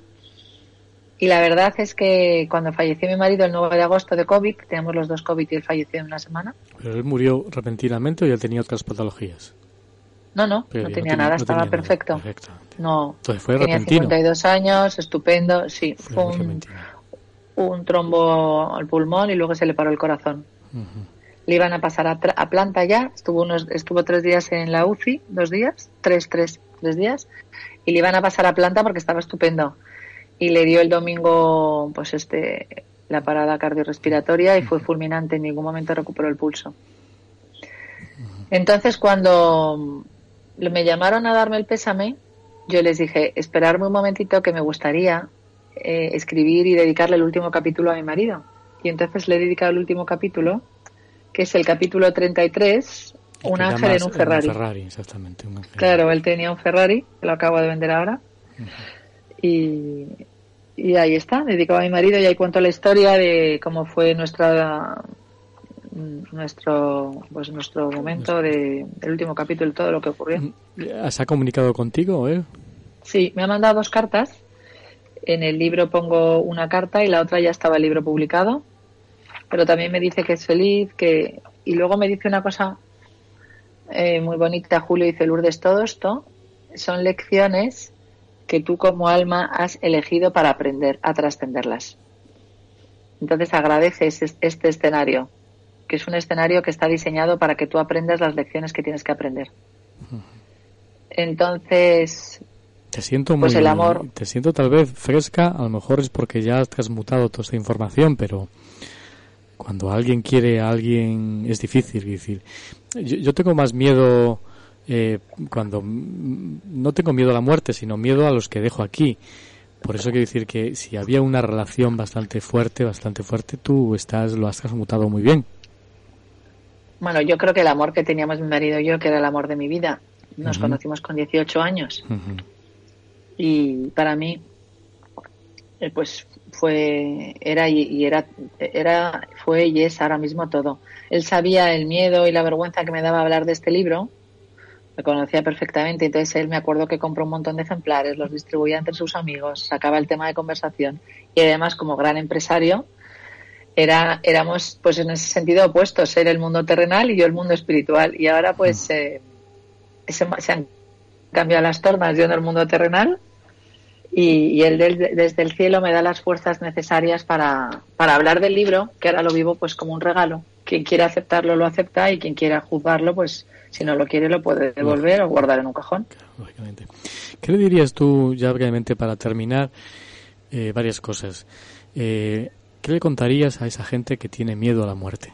Speaker 7: Y la verdad es que cuando falleció mi marido el 9 de agosto de COVID, tenemos los dos COVID y él falleció en una semana.
Speaker 5: ¿Pero él murió repentinamente o ya tenía otras patologías?
Speaker 7: No, no, no tenía nada, estaba perfecto. No,
Speaker 5: Entonces fue
Speaker 7: tenía 52 años, estupendo, sí, fue, un, trombo al pulmón y luego se le paró el corazón le iban a pasar a, planta ya, estuvo unos, estuvo tres días en la UCI, dos días, tres, tres, tres días, y le iban a pasar a planta porque estaba estupendo. Y le dio el domingo, pues este, la parada cardiorrespiratoria y fue fulminante, en ningún momento recuperó el pulso. Entonces cuando me llamaron a darme el pésame, yo les dije, esperarme un momentito que me gustaría eh, escribir y dedicarle el último capítulo a mi marido. Y entonces le he dedicado el último capítulo que es el capítulo 33, un ángel en un Ferrari.
Speaker 5: Ferrari exactamente.
Speaker 7: Claro, él tenía un Ferrari, que lo acabo de vender ahora. Y, y ahí está, dedicado a mi marido y ahí cuento la historia de cómo fue nuestra nuestro pues nuestro momento de el último capítulo todo lo que ocurrió.
Speaker 5: ¿Se ha comunicado contigo él?
Speaker 7: Sí, me ha mandado dos cartas. En el libro pongo una carta y la otra ya estaba el libro publicado pero también me dice que es feliz, que y luego me dice una cosa eh, muy bonita, Julio dice Lourdes, todo esto son lecciones que tú como alma has elegido para aprender a trascenderlas. Entonces agradeces este escenario, que es un escenario que está diseñado para que tú aprendas las lecciones que tienes que aprender. Entonces,
Speaker 5: te siento
Speaker 7: pues
Speaker 5: muy,
Speaker 7: el amor.
Speaker 5: te siento tal vez fresca, a lo mejor es porque ya has transmutado toda esta información, pero cuando alguien quiere a alguien es difícil. decir, yo, tengo más miedo eh, cuando no tengo miedo a la muerte, sino miedo a los que dejo aquí. Por eso quiero decir que si había una relación bastante fuerte, bastante fuerte, tú estás lo has transmutado muy bien.
Speaker 7: Bueno, yo creo que el amor que teníamos mi marido y yo, que era el amor de mi vida, nos conocimos con 18 años. Y para mí, eh, pues fue, era y, era, era, fue y es ahora mismo todo. Él sabía el miedo y la vergüenza que me daba hablar de este libro, me conocía perfectamente, entonces él me acuerdo que compró un montón de ejemplares, los distribuía entre sus amigos, sacaba el tema de conversación. Y además como gran empresario era, éramos pues en ese sentido opuestos, él el mundo terrenal y yo el mundo espiritual. Y ahora pues eh, se, se, han cambiado las tornas, yo en el mundo terrenal. Y, él desde el cielo me da las fuerzas necesarias para, para hablar del libro, que ahora lo vivo pues como un regalo. Quien quiera aceptarlo lo acepta y quien quiera juzgarlo pues si no lo quiere lo puede devolver o guardar en un cajón.
Speaker 5: lógicamente. ¿Qué le dirías tú, ya brevemente para terminar, eh, varias cosas? Eh, ¿Qué le contarías a esa gente que tiene miedo a la muerte?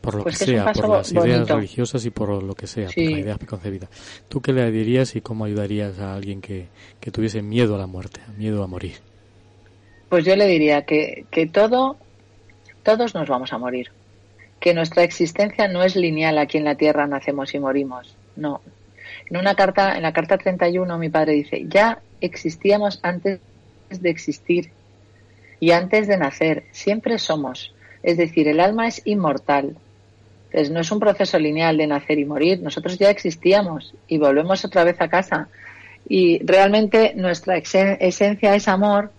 Speaker 5: Por lo pues que, sea, por las ideas religiosas y por lo que sea, por la idea preconcebida. ¿Tú qué le dirías y cómo ayudarías a alguien que, que tuviese miedo a la muerte, miedo a morir?
Speaker 7: Pues yo le diría que, que todo, todos nos vamos a morir que nuestra existencia no es lineal aquí en la Tierra, nacemos y morimos. No. En una carta, en la carta 31, mi padre dice, ya existíamos antes de existir y antes de nacer, siempre somos. Es decir, el alma es inmortal. Entonces no es un proceso lineal de nacer y morir. Nosotros ya existíamos y volvemos otra vez a casa. Y realmente nuestra esencia es amor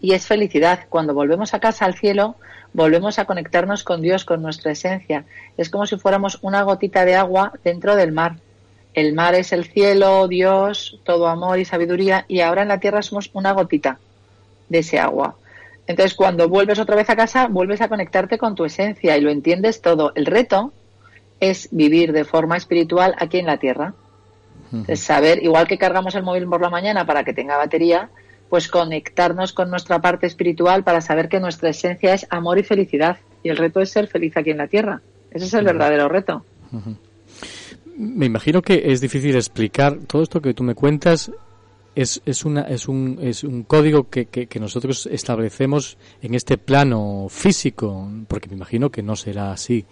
Speaker 7: y es felicidad. Cuando volvemos a casa al cielo, volvemos a conectarnos con Dios, con nuestra esencia. Es como si fuéramos una gotita de agua dentro del mar. El mar es el cielo, Dios, todo amor y sabiduría, y ahora en la tierra somos una gotita de ese agua. Entonces, cuando vuelves otra vez a casa, vuelves a conectarte con tu esencia y lo entiendes todo. El reto es vivir de forma espiritual aquí en la tierra. Es saber, igual que cargamos el móvil por la mañana para que tenga batería, pues conectarnos con nuestra parte espiritual para saber que nuestra esencia es amor y felicidad. Y el reto es ser feliz aquí en la tierra. Ese es el verdadero reto.
Speaker 5: Me imagino que es difícil explicar todo esto que tú me cuentas. Es, es, una, es, un, es un código que, que, nosotros establecemos en este plano físico, porque me imagino que no será así,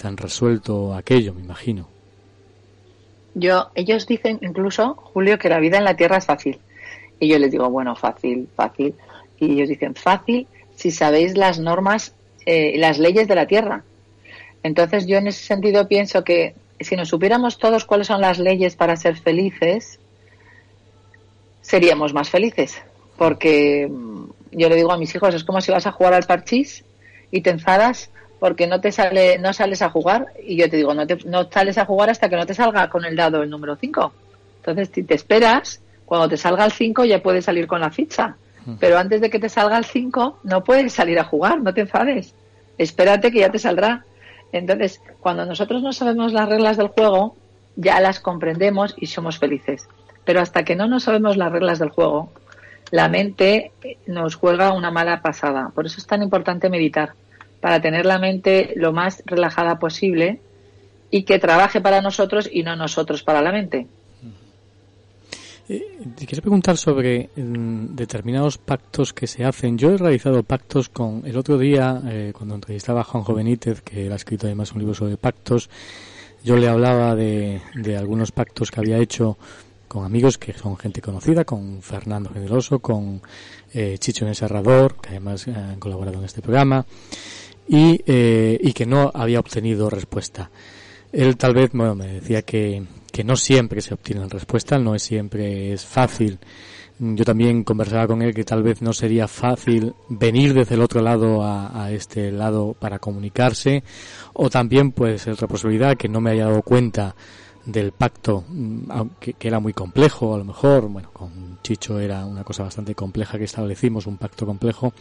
Speaker 5: tan resuelto aquello, me imagino.
Speaker 7: Yo, ellos dicen incluso, Julio, que la vida en la Tierra es fácil. Y yo les digo, bueno, fácil, fácil. Y ellos dicen, fácil si sabéis las normas, eh, las leyes de la Tierra. Entonces yo en ese sentido pienso que si nos supiéramos todos cuáles son las leyes para ser felices, seríamos más felices. Porque mm, yo le digo a mis hijos, es como si vas a jugar al parchís y te enfadas porque no te sale, no sales a jugar y yo te digo, no, te, no sales a jugar hasta que no te salga con el dado el número 5. Entonces, te esperas, cuando te salga el 5 ya puedes salir con la ficha. Pero antes de que te salga el 5 no puedes salir a jugar, no te enfades. Espérate que ya te saldrá. Entonces, cuando nosotros no sabemos las reglas del juego, ya las comprendemos y somos felices. Pero hasta que no nos sabemos las reglas del juego, la mente nos juega una mala pasada. Por eso es tan importante meditar, para tener la mente lo más relajada posible y que trabaje para nosotros y no nosotros para la mente.
Speaker 5: Eh, preguntar sobre mm, determinados pactos que se hacen. Yo he realizado pactos con, el otro día, eh, cuando entrevistaba a Juan Benítez, que él ha escrito además un libro sobre pactos, yo le hablaba de, de algunos pactos que había hecho con amigos que son gente conocida, con Fernando Generoso, con eh, Chicho Enserrador, que además han colaborado en este programa, y, eh, y que no había obtenido respuesta. Él tal vez, bueno, me decía que, que no siempre se obtienen respuestas, no es siempre es fácil. Yo también conversaba con él que tal vez no sería fácil venir desde el otro lado a, este lado para comunicarse, o también pues otra posibilidad que no me haya dado cuenta del pacto, mm, aunque que era muy complejo, a lo mejor, bueno, con Chicho era una cosa bastante compleja que establecimos, un pacto complejo.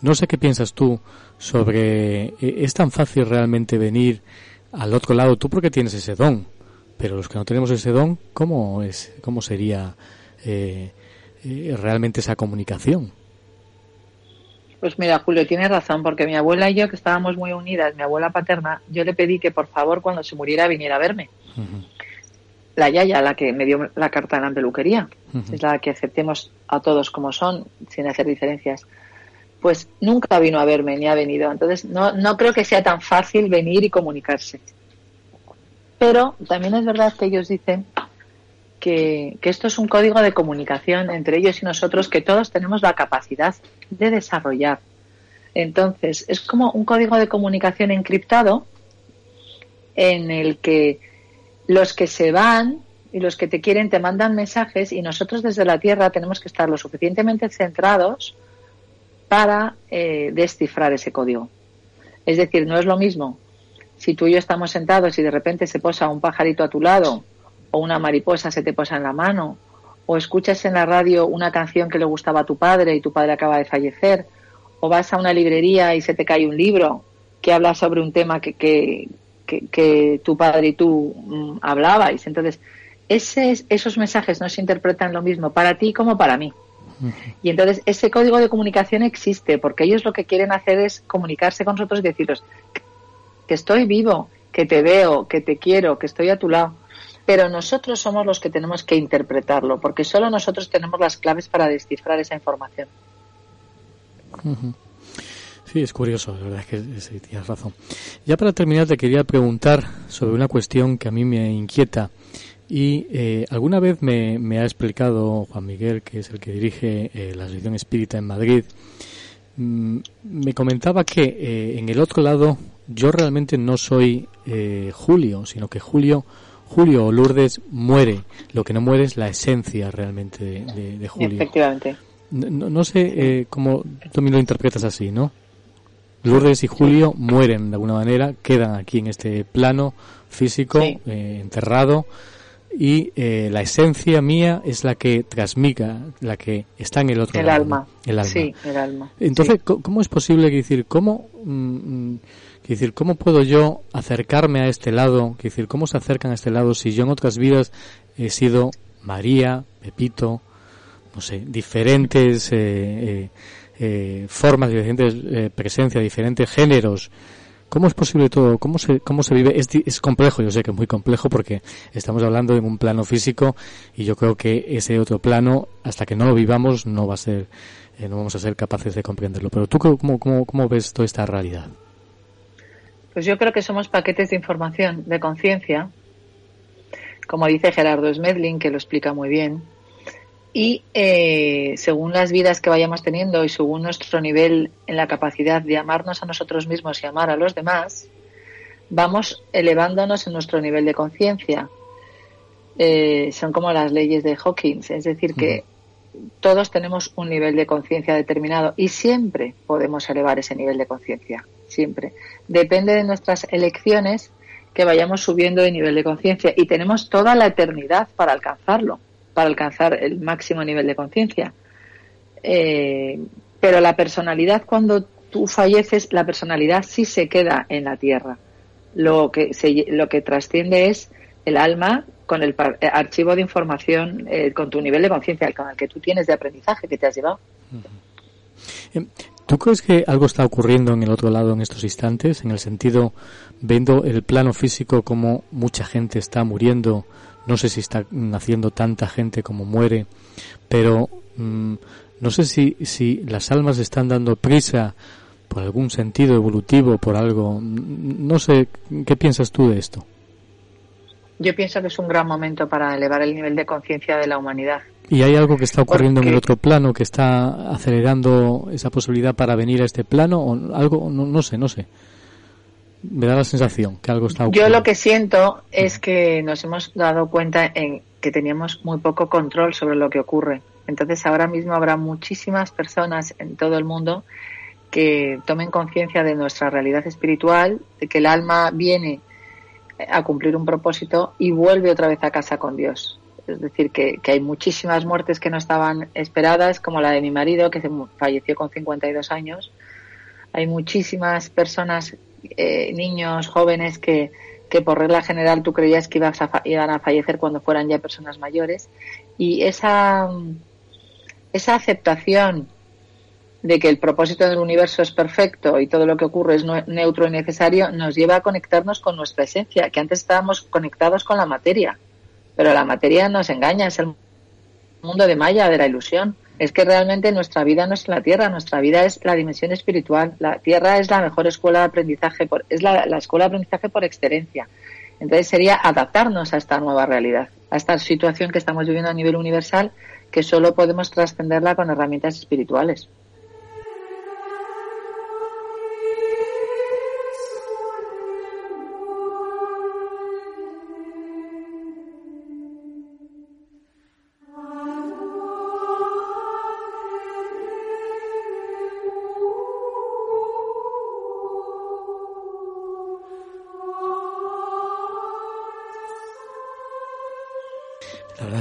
Speaker 5: No sé qué piensas tú sobre, eh, ¿es tan fácil realmente venir al otro lado? Tú porque tienes ese don, pero los que no tenemos ese don, ¿cómo es, cómo sería eh, eh, realmente esa comunicación?
Speaker 7: Pues mira, Julio, tienes razón, porque mi abuela y yo, que estábamos muy unidas, mi abuela paterna, yo le pedí que por favor cuando se muriera viniera a verme. La yaya, la que me dio la carta en la peluquería, es la que aceptemos a todos como son, sin hacer diferencias. Pues nunca vino a verme ni ha venido. Entonces, no, no creo que sea tan fácil venir y comunicarse. Pero también es verdad que ellos dicen que, esto es un código de comunicación entre ellos y nosotros que todos tenemos la capacidad de desarrollar. Entonces, es como un código de comunicación encriptado en el que los que se van y los que te quieren te mandan mensajes y nosotros desde la Tierra tenemos que estar lo suficientemente centrados para eh, descifrar ese código. Es decir, no es lo mismo si tú y yo estamos sentados y de repente se posa un pajarito a tu lado o una mariposa se te posa en la mano, o escuchas en la radio una canción que le gustaba a tu padre y tu padre acaba de fallecer, o vas a una librería y se te cae un libro que habla sobre un tema que, que, que, tu padre y tú mm, hablabais. Entonces, ese, esos mensajes no se interpretan lo mismo para ti como para mí. Y entonces ese código de comunicación existe porque ellos lo que quieren hacer es comunicarse con nosotros y deciros que estoy vivo, que te veo, que te quiero, que estoy a tu lado pero nosotros somos los que tenemos que interpretarlo, porque solo nosotros tenemos las claves para descifrar esa información.
Speaker 5: Sí, es curioso, la verdad es que tienes razón. Ya para terminar te quería preguntar sobre una cuestión que a mí me inquieta y eh, alguna vez me, ha explicado Juan Miguel, que es el que dirige eh, la Asociación Espírita en Madrid, mm, me comentaba que eh, en el otro lado yo realmente no soy Julio, sino que Julio Julio o Lourdes muere. Lo que no muere es la esencia realmente de, Julio.
Speaker 7: Efectivamente.
Speaker 5: No, sé eh, cómo tú también lo interpretas así, ¿no? Lourdes y Julio mueren de alguna manera, quedan aquí en este plano físico, eh, enterrado, y eh, la esencia mía es la que transmiga, la que está en el otro
Speaker 7: el
Speaker 5: lado.
Speaker 7: Alma. El alma. Sí, el alma.
Speaker 5: Entonces, ¿cómo es posible decir, cómo... Mm, mm, Quiero decir, ¿cómo puedo yo acercarme a este lado? Quiero decir, ¿cómo se acercan a este lado si yo en otras vidas he sido María, Pepito, no sé, diferentes eh, eh, eh formas, diferentes eh, presencias, diferentes géneros? ¿Cómo es posible todo? ¿Cómo se, cómo se vive? Es, es complejo, yo sé que es muy complejo porque estamos hablando de un plano físico y yo creo que ese otro plano, hasta que no lo vivamos, no va a ser, no vamos a ser capaces de comprenderlo. Pero tú, ¿cómo, cómo, cómo ves toda esta realidad?
Speaker 7: Pues yo creo que somos paquetes de información, de conciencia, como dice Gerardo Smedlin, que lo explica muy bien. Y eh, según las vidas que vayamos teniendo y según nuestro nivel en la capacidad de amarnos a nosotros mismos y amar a los demás, vamos elevándonos en nuestro nivel de conciencia. Eh, son como las leyes de Hawkins, es decir, que todos tenemos un nivel de conciencia determinado y siempre podemos elevar ese nivel de conciencia siempre. Depende de nuestras elecciones que vayamos subiendo de nivel de conciencia y tenemos toda la eternidad para alcanzarlo, para alcanzar el máximo nivel de conciencia. Eh, pero la personalidad, cuando tú falleces, la personalidad sí se queda en la tierra. Lo que, lo que trasciende es el alma con el eh, archivo de información, eh, con tu nivel de conciencia, con el que tú tienes de aprendizaje que te has llevado.
Speaker 5: ¿Tú crees que algo está ocurriendo en el otro lado en estos instantes? En el sentido, viendo el plano físico como mucha gente está muriendo, no sé si está naciendo tanta gente como muere, pero mm, no sé si, si las almas están dando prisa por algún sentido evolutivo, por algo. No sé, ¿qué piensas tú de esto?
Speaker 7: Yo pienso que es un gran momento para elevar el nivel de conciencia de la humanidad.
Speaker 5: ¿Y hay algo que está ocurriendo en el otro plano que está acelerando esa posibilidad para venir a este plano? ¿O algo? No, sé, no sé. Me da la sensación que algo está ocurriendo.
Speaker 7: Yo lo que siento es que nos hemos dado cuenta en que teníamos muy poco control sobre lo que ocurre. Entonces ahora mismo habrá muchísimas personas en todo el mundo que tomen conciencia de nuestra realidad espiritual, de que el alma viene a cumplir un propósito y vuelve otra vez a casa con Dios. Es decir, que, hay muchísimas muertes que no estaban esperadas, como la de mi marido, que falleció con 52 años. Hay muchísimas personas, eh, niños, jóvenes, que, que por regla general tú creías que ibas a, iban a fallecer cuando fueran ya personas mayores. Y esa, esa aceptación de que el propósito del universo es perfecto y todo lo que ocurre es neutro y necesario, nos lleva a conectarnos con nuestra esencia, que antes estábamos conectados con la materia, pero la materia nos engaña, es el mundo de Maya, de la ilusión. Es que realmente nuestra vida no es la Tierra, nuestra vida es la dimensión espiritual. La Tierra es la mejor escuela de aprendizaje, por, es la, la escuela de aprendizaje por excelencia. Entonces sería adaptarnos a esta nueva realidad, a esta situación que estamos viviendo a nivel universal, que solo podemos trascenderla con herramientas espirituales.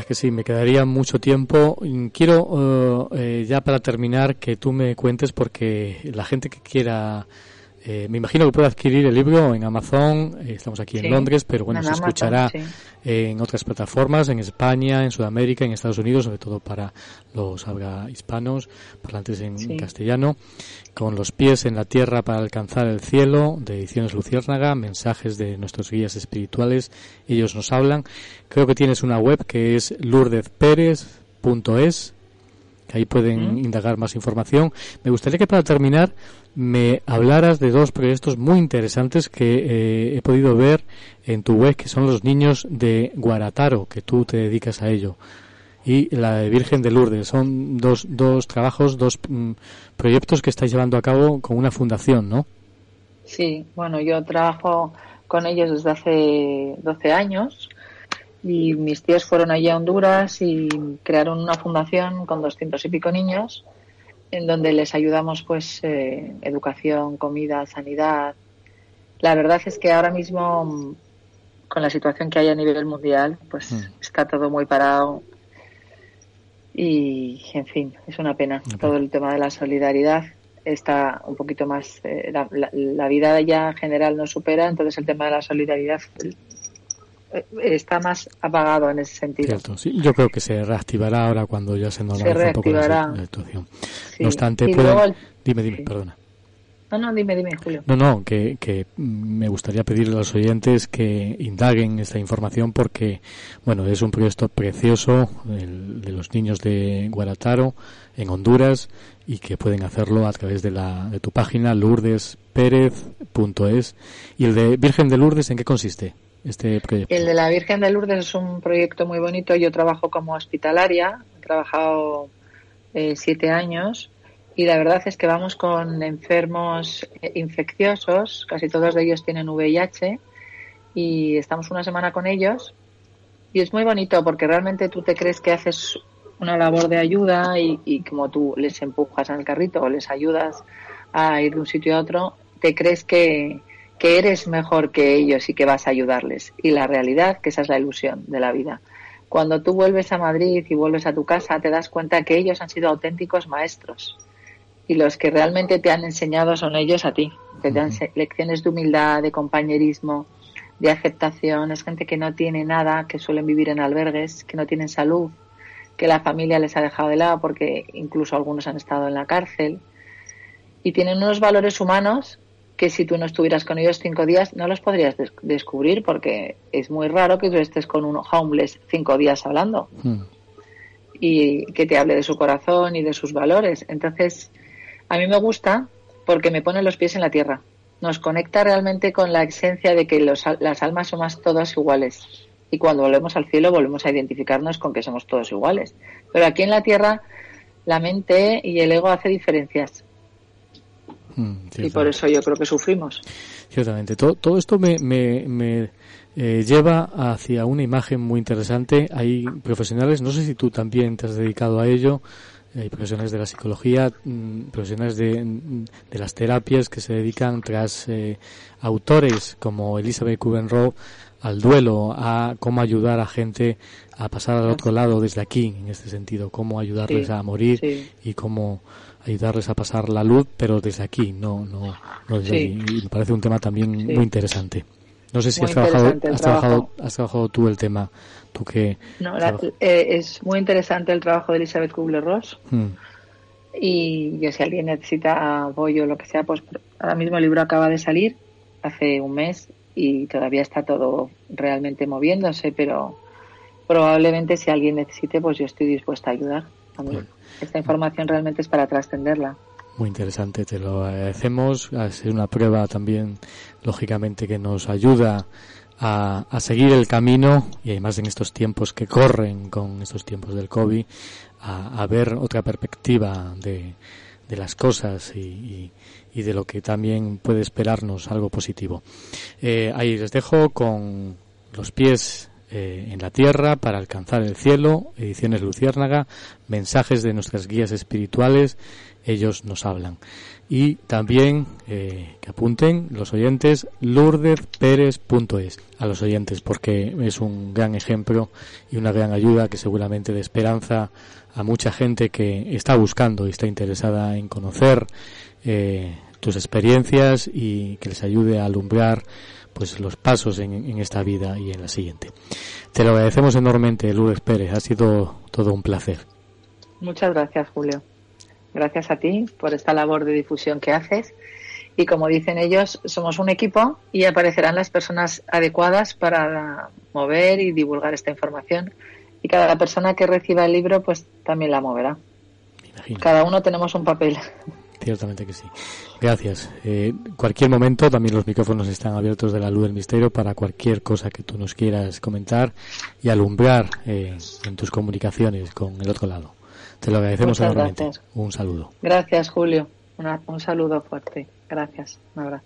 Speaker 5: Que sí, me quedaría mucho tiempo. Quiero eh, eh, ya para terminar que tú me cuentes porque la gente que quiera eh, me imagino que puede adquirir el libro en Amazon, eh, estamos aquí en Londres, pero bueno, se escuchará en otras plataformas, en España, en Sudamérica, en Estados Unidos, sobre todo para los habla hispanos, parlantes en castellano, con los pies en la tierra para alcanzar el cielo, de Ediciones Luciérnaga, mensajes de nuestros guías espirituales, ellos nos hablan. Creo que tienes una web que es lourdezperez.es, que ahí pueden indagar más información. Me gustaría que para terminar me hablaras de dos proyectos muy interesantes que eh, he podido ver en tu web, que son los niños de Guarataro, que tú te dedicas a ello, y la de Virgen de Lourdes. Son dos, dos trabajos, dos mm, proyectos que estáis llevando a cabo con una fundación, ¿no?
Speaker 7: Sí, bueno, yo trabajo con ellos desde hace 12 años y mis tíos fueron allí a Honduras y crearon una fundación con doscientos y pico niños en donde les ayudamos pues eh, educación, comida, sanidad. La verdad es que ahora mismo con la situación que hay a nivel mundial pues mm. está todo muy parado y en fin es una pena todo el tema de la solidaridad está un poquito más eh, la, la, vida ya en general no supera entonces el tema de la solidaridad está más apagado en ese sentido.
Speaker 5: Yo creo que se reactivará ahora cuando ya se normalice un poco la, situación. No obstante, dime, dime, perdona.
Speaker 7: No, no, dime, dime, Julio.
Speaker 5: No, no, que, que me gustaría pedirle a los oyentes que indaguen esta información porque, bueno, es un proyecto precioso el, de los niños de Guarataro en Honduras y que pueden hacerlo a través de, la, de tu página lourdesperez.es. ¿Y el de Virgen de Lourdes en qué consiste? Este proyecto?
Speaker 7: El de la Virgen de Lourdes es un proyecto muy bonito. Yo trabajo como hospitalaria, he trabajado eh, siete años y la verdad es que vamos con enfermos eh, infecciosos, casi todos de ellos tienen VIH y estamos una semana con ellos y es muy bonito porque realmente tú te crees que haces una labor de ayuda y, y como tú les empujas en el carrito o les ayudas a ir de un sitio a otro, te crees que, que eres mejor que ellos y que vas a ayudarles. Y la realidad, que esa es la ilusión de la vida. Cuando tú vuelves a Madrid y vuelves a tu casa, te das cuenta que ellos han sido auténticos maestros. Y los que realmente te han enseñado son ellos a ti. Te dan lecciones de humildad, de compañerismo, de aceptación. Es gente que no tiene nada, que suelen vivir en albergues, que no tienen salud, que la familia les ha dejado de lado porque incluso algunos han estado en la cárcel. Y tienen unos valores humanos que si tú no estuvieras con ellos cinco días no los podrías descubrir porque es muy raro que tú estés con un homeless cinco días hablando hmm. y que te hable de su corazón y de sus valores. Entonces, a mí me gusta porque me pone los pies en la tierra. Nos conecta realmente con la esencia de que las almas somos todas iguales. Y cuando volvemos al cielo volvemos a identificarnos con que somos todos iguales. Pero aquí en la tierra la mente y el ego hace diferencias Mm, y por eso yo creo que sufrimos.
Speaker 5: Ciertamente. Todo, todo esto me, me, eh, lleva hacia una imagen muy interesante. Hay profesionales, no sé si tú también te has dedicado a ello, hay profesionales de la psicología, mm, profesionales de, de, las terapias que se dedican tras eh, autores como Elizabeth Kubler-Ross al duelo, a cómo ayudar a gente a pasar al otro lado desde aquí, en este sentido, cómo ayudarles a morir y cómo ayudarles a pasar la luz, pero desde aquí, no, no, no desde Y me parece un tema también muy interesante. No sé si has trabajado, has trabajado, has trabajado tú el tema, tú que...
Speaker 7: No, eh, es muy interesante el trabajo de Elizabeth Kubler-Ross. Hmm. Y yo si alguien necesita apoyo o lo que sea, pues ahora mismo el libro acaba de salir hace un mes y todavía está todo realmente moviéndose, pero probablemente si alguien necesite, pues yo estoy dispuesta a ayudar. Esta información realmente es para trascenderla.
Speaker 5: Muy interesante, te lo agradecemos. Es una prueba también, lógicamente, que nos ayuda a, a, seguir el camino y además en estos tiempos que corren con estos tiempos del COVID, a, ver otra perspectiva de, de las cosas y, y, de lo que también puede esperarnos algo positivo. Eh, ahí les dejo con los pies eh, en la tierra para alcanzar el cielo, ediciones Luciérnaga, mensajes de nuestras guías espirituales, ellos nos hablan. Y también eh, que apunten los oyentes lourdesperez.es a los oyentes porque es un gran ejemplo y una gran ayuda que seguramente de esperanza a mucha gente que está buscando y está interesada en conocer eh, tus experiencias y que les ayude a alumbrar pues los pasos en, esta vida y en la siguiente. Te lo agradecemos enormemente, Lourdes Pérez. Ha sido todo un placer.
Speaker 7: Muchas gracias, Julio. Gracias a ti por esta labor de difusión que haces. Y como dicen ellos, somos un equipo y aparecerán las personas adecuadas para mover y divulgar esta información. Y cada persona que reciba el libro, pues también la moverá. Cada uno tenemos un papel.
Speaker 5: Ciertamente que sí. Gracias. Eh, cualquier momento también los micrófonos están abiertos de la luz del misterio para cualquier cosa que tú nos quieras comentar y alumbrar eh, en tus comunicaciones con el otro lado. Te lo agradecemos enormemente. Un saludo.
Speaker 7: Gracias, Julio. un saludo fuerte. Gracias. Un abrazo.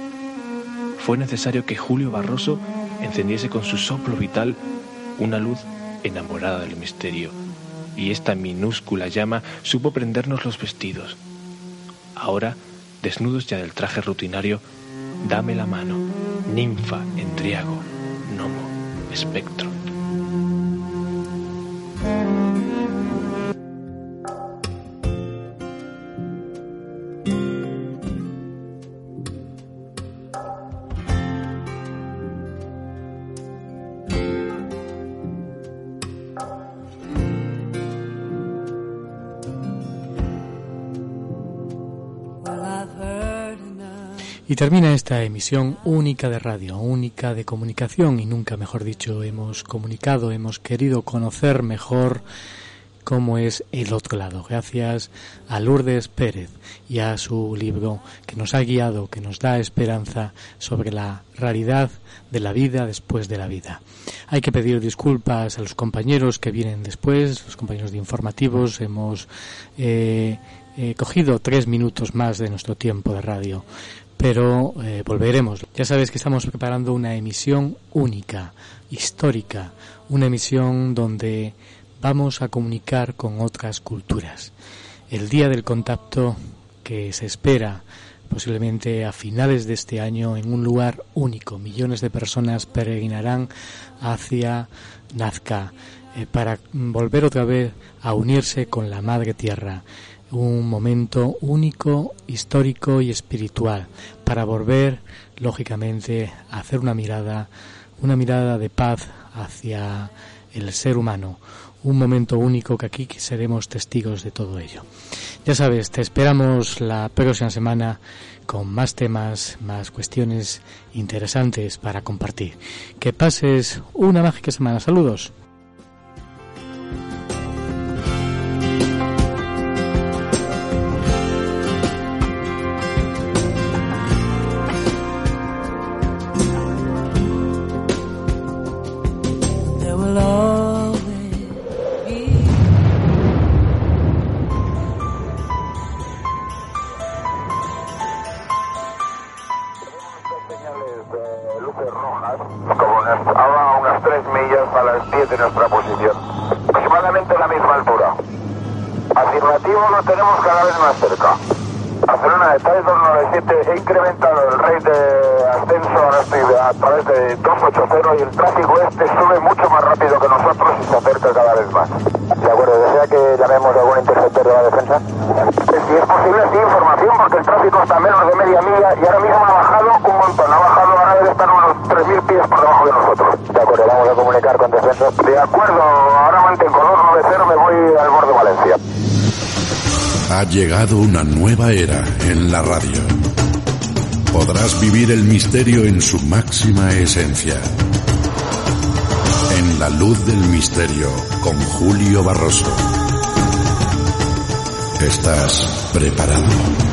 Speaker 3: fue necesario que Julio Barroso encendiese con su soplo vital una luz enamorada del misterio, y esta minúscula llama supo prendernos los vestidos. Ahora, desnudos ya del traje rutinario, dame la mano, ninfa, endriago, gnomo, espectro.
Speaker 5: Y termina esta emisión única de radio, única de comunicación y nunca mejor dicho hemos comunicado, hemos querido conocer mejor cómo es el otro lado. Gracias a Lourdes Pérez y a su libro que nos ha guiado, que nos da esperanza sobre la realidad de la vida después de la vida. Hay que pedir disculpas a los compañeros que vienen después, los compañeros de informativos. Hemos eh, eh, cogido tres minutos más de nuestro tiempo de radio pero eh, volveremos. Ya sabes que estamos preparando una emisión única, histórica, una emisión donde vamos a comunicar con otras culturas. El día del contacto que se espera posiblemente a finales de este año en un lugar único. Millones de personas peregrinarán hacia Nazca eh, para volver otra vez a unirse con la Madre Tierra un momento único, histórico y espiritual, para volver, lógicamente, a hacer una mirada, una mirada de paz hacia el ser humano, un momento único que aquí seremos testigos de todo ello.
Speaker 9: Ya sabes, te esperamos la próxima semana con más temas, más cuestiones interesantes para compartir. Que pases una mágica semana. Saludos. y el tráfico este sube mucho más rápido que nosotros y se acerca cada vez más. De acuerdo, ¿desea que llamemos a algún interceptor de la defensa? Eh, si es posible, sí, información, porque el tráfico está a menos de media milla y ahora mismo ha bajado un montón. Ha bajado, ahora debe estar unos 3.000 pies por debajo de nosotros. De acuerdo, vamos a comunicar con defensa. De acuerdo, ahora mantengo 290, me voy al borde de Valencia.
Speaker 4: Ha llegado una nueva era en la radio podrás vivir el misterio en su máxima esencia. En la luz del misterio con Julio Barroso. ¿Estás preparado?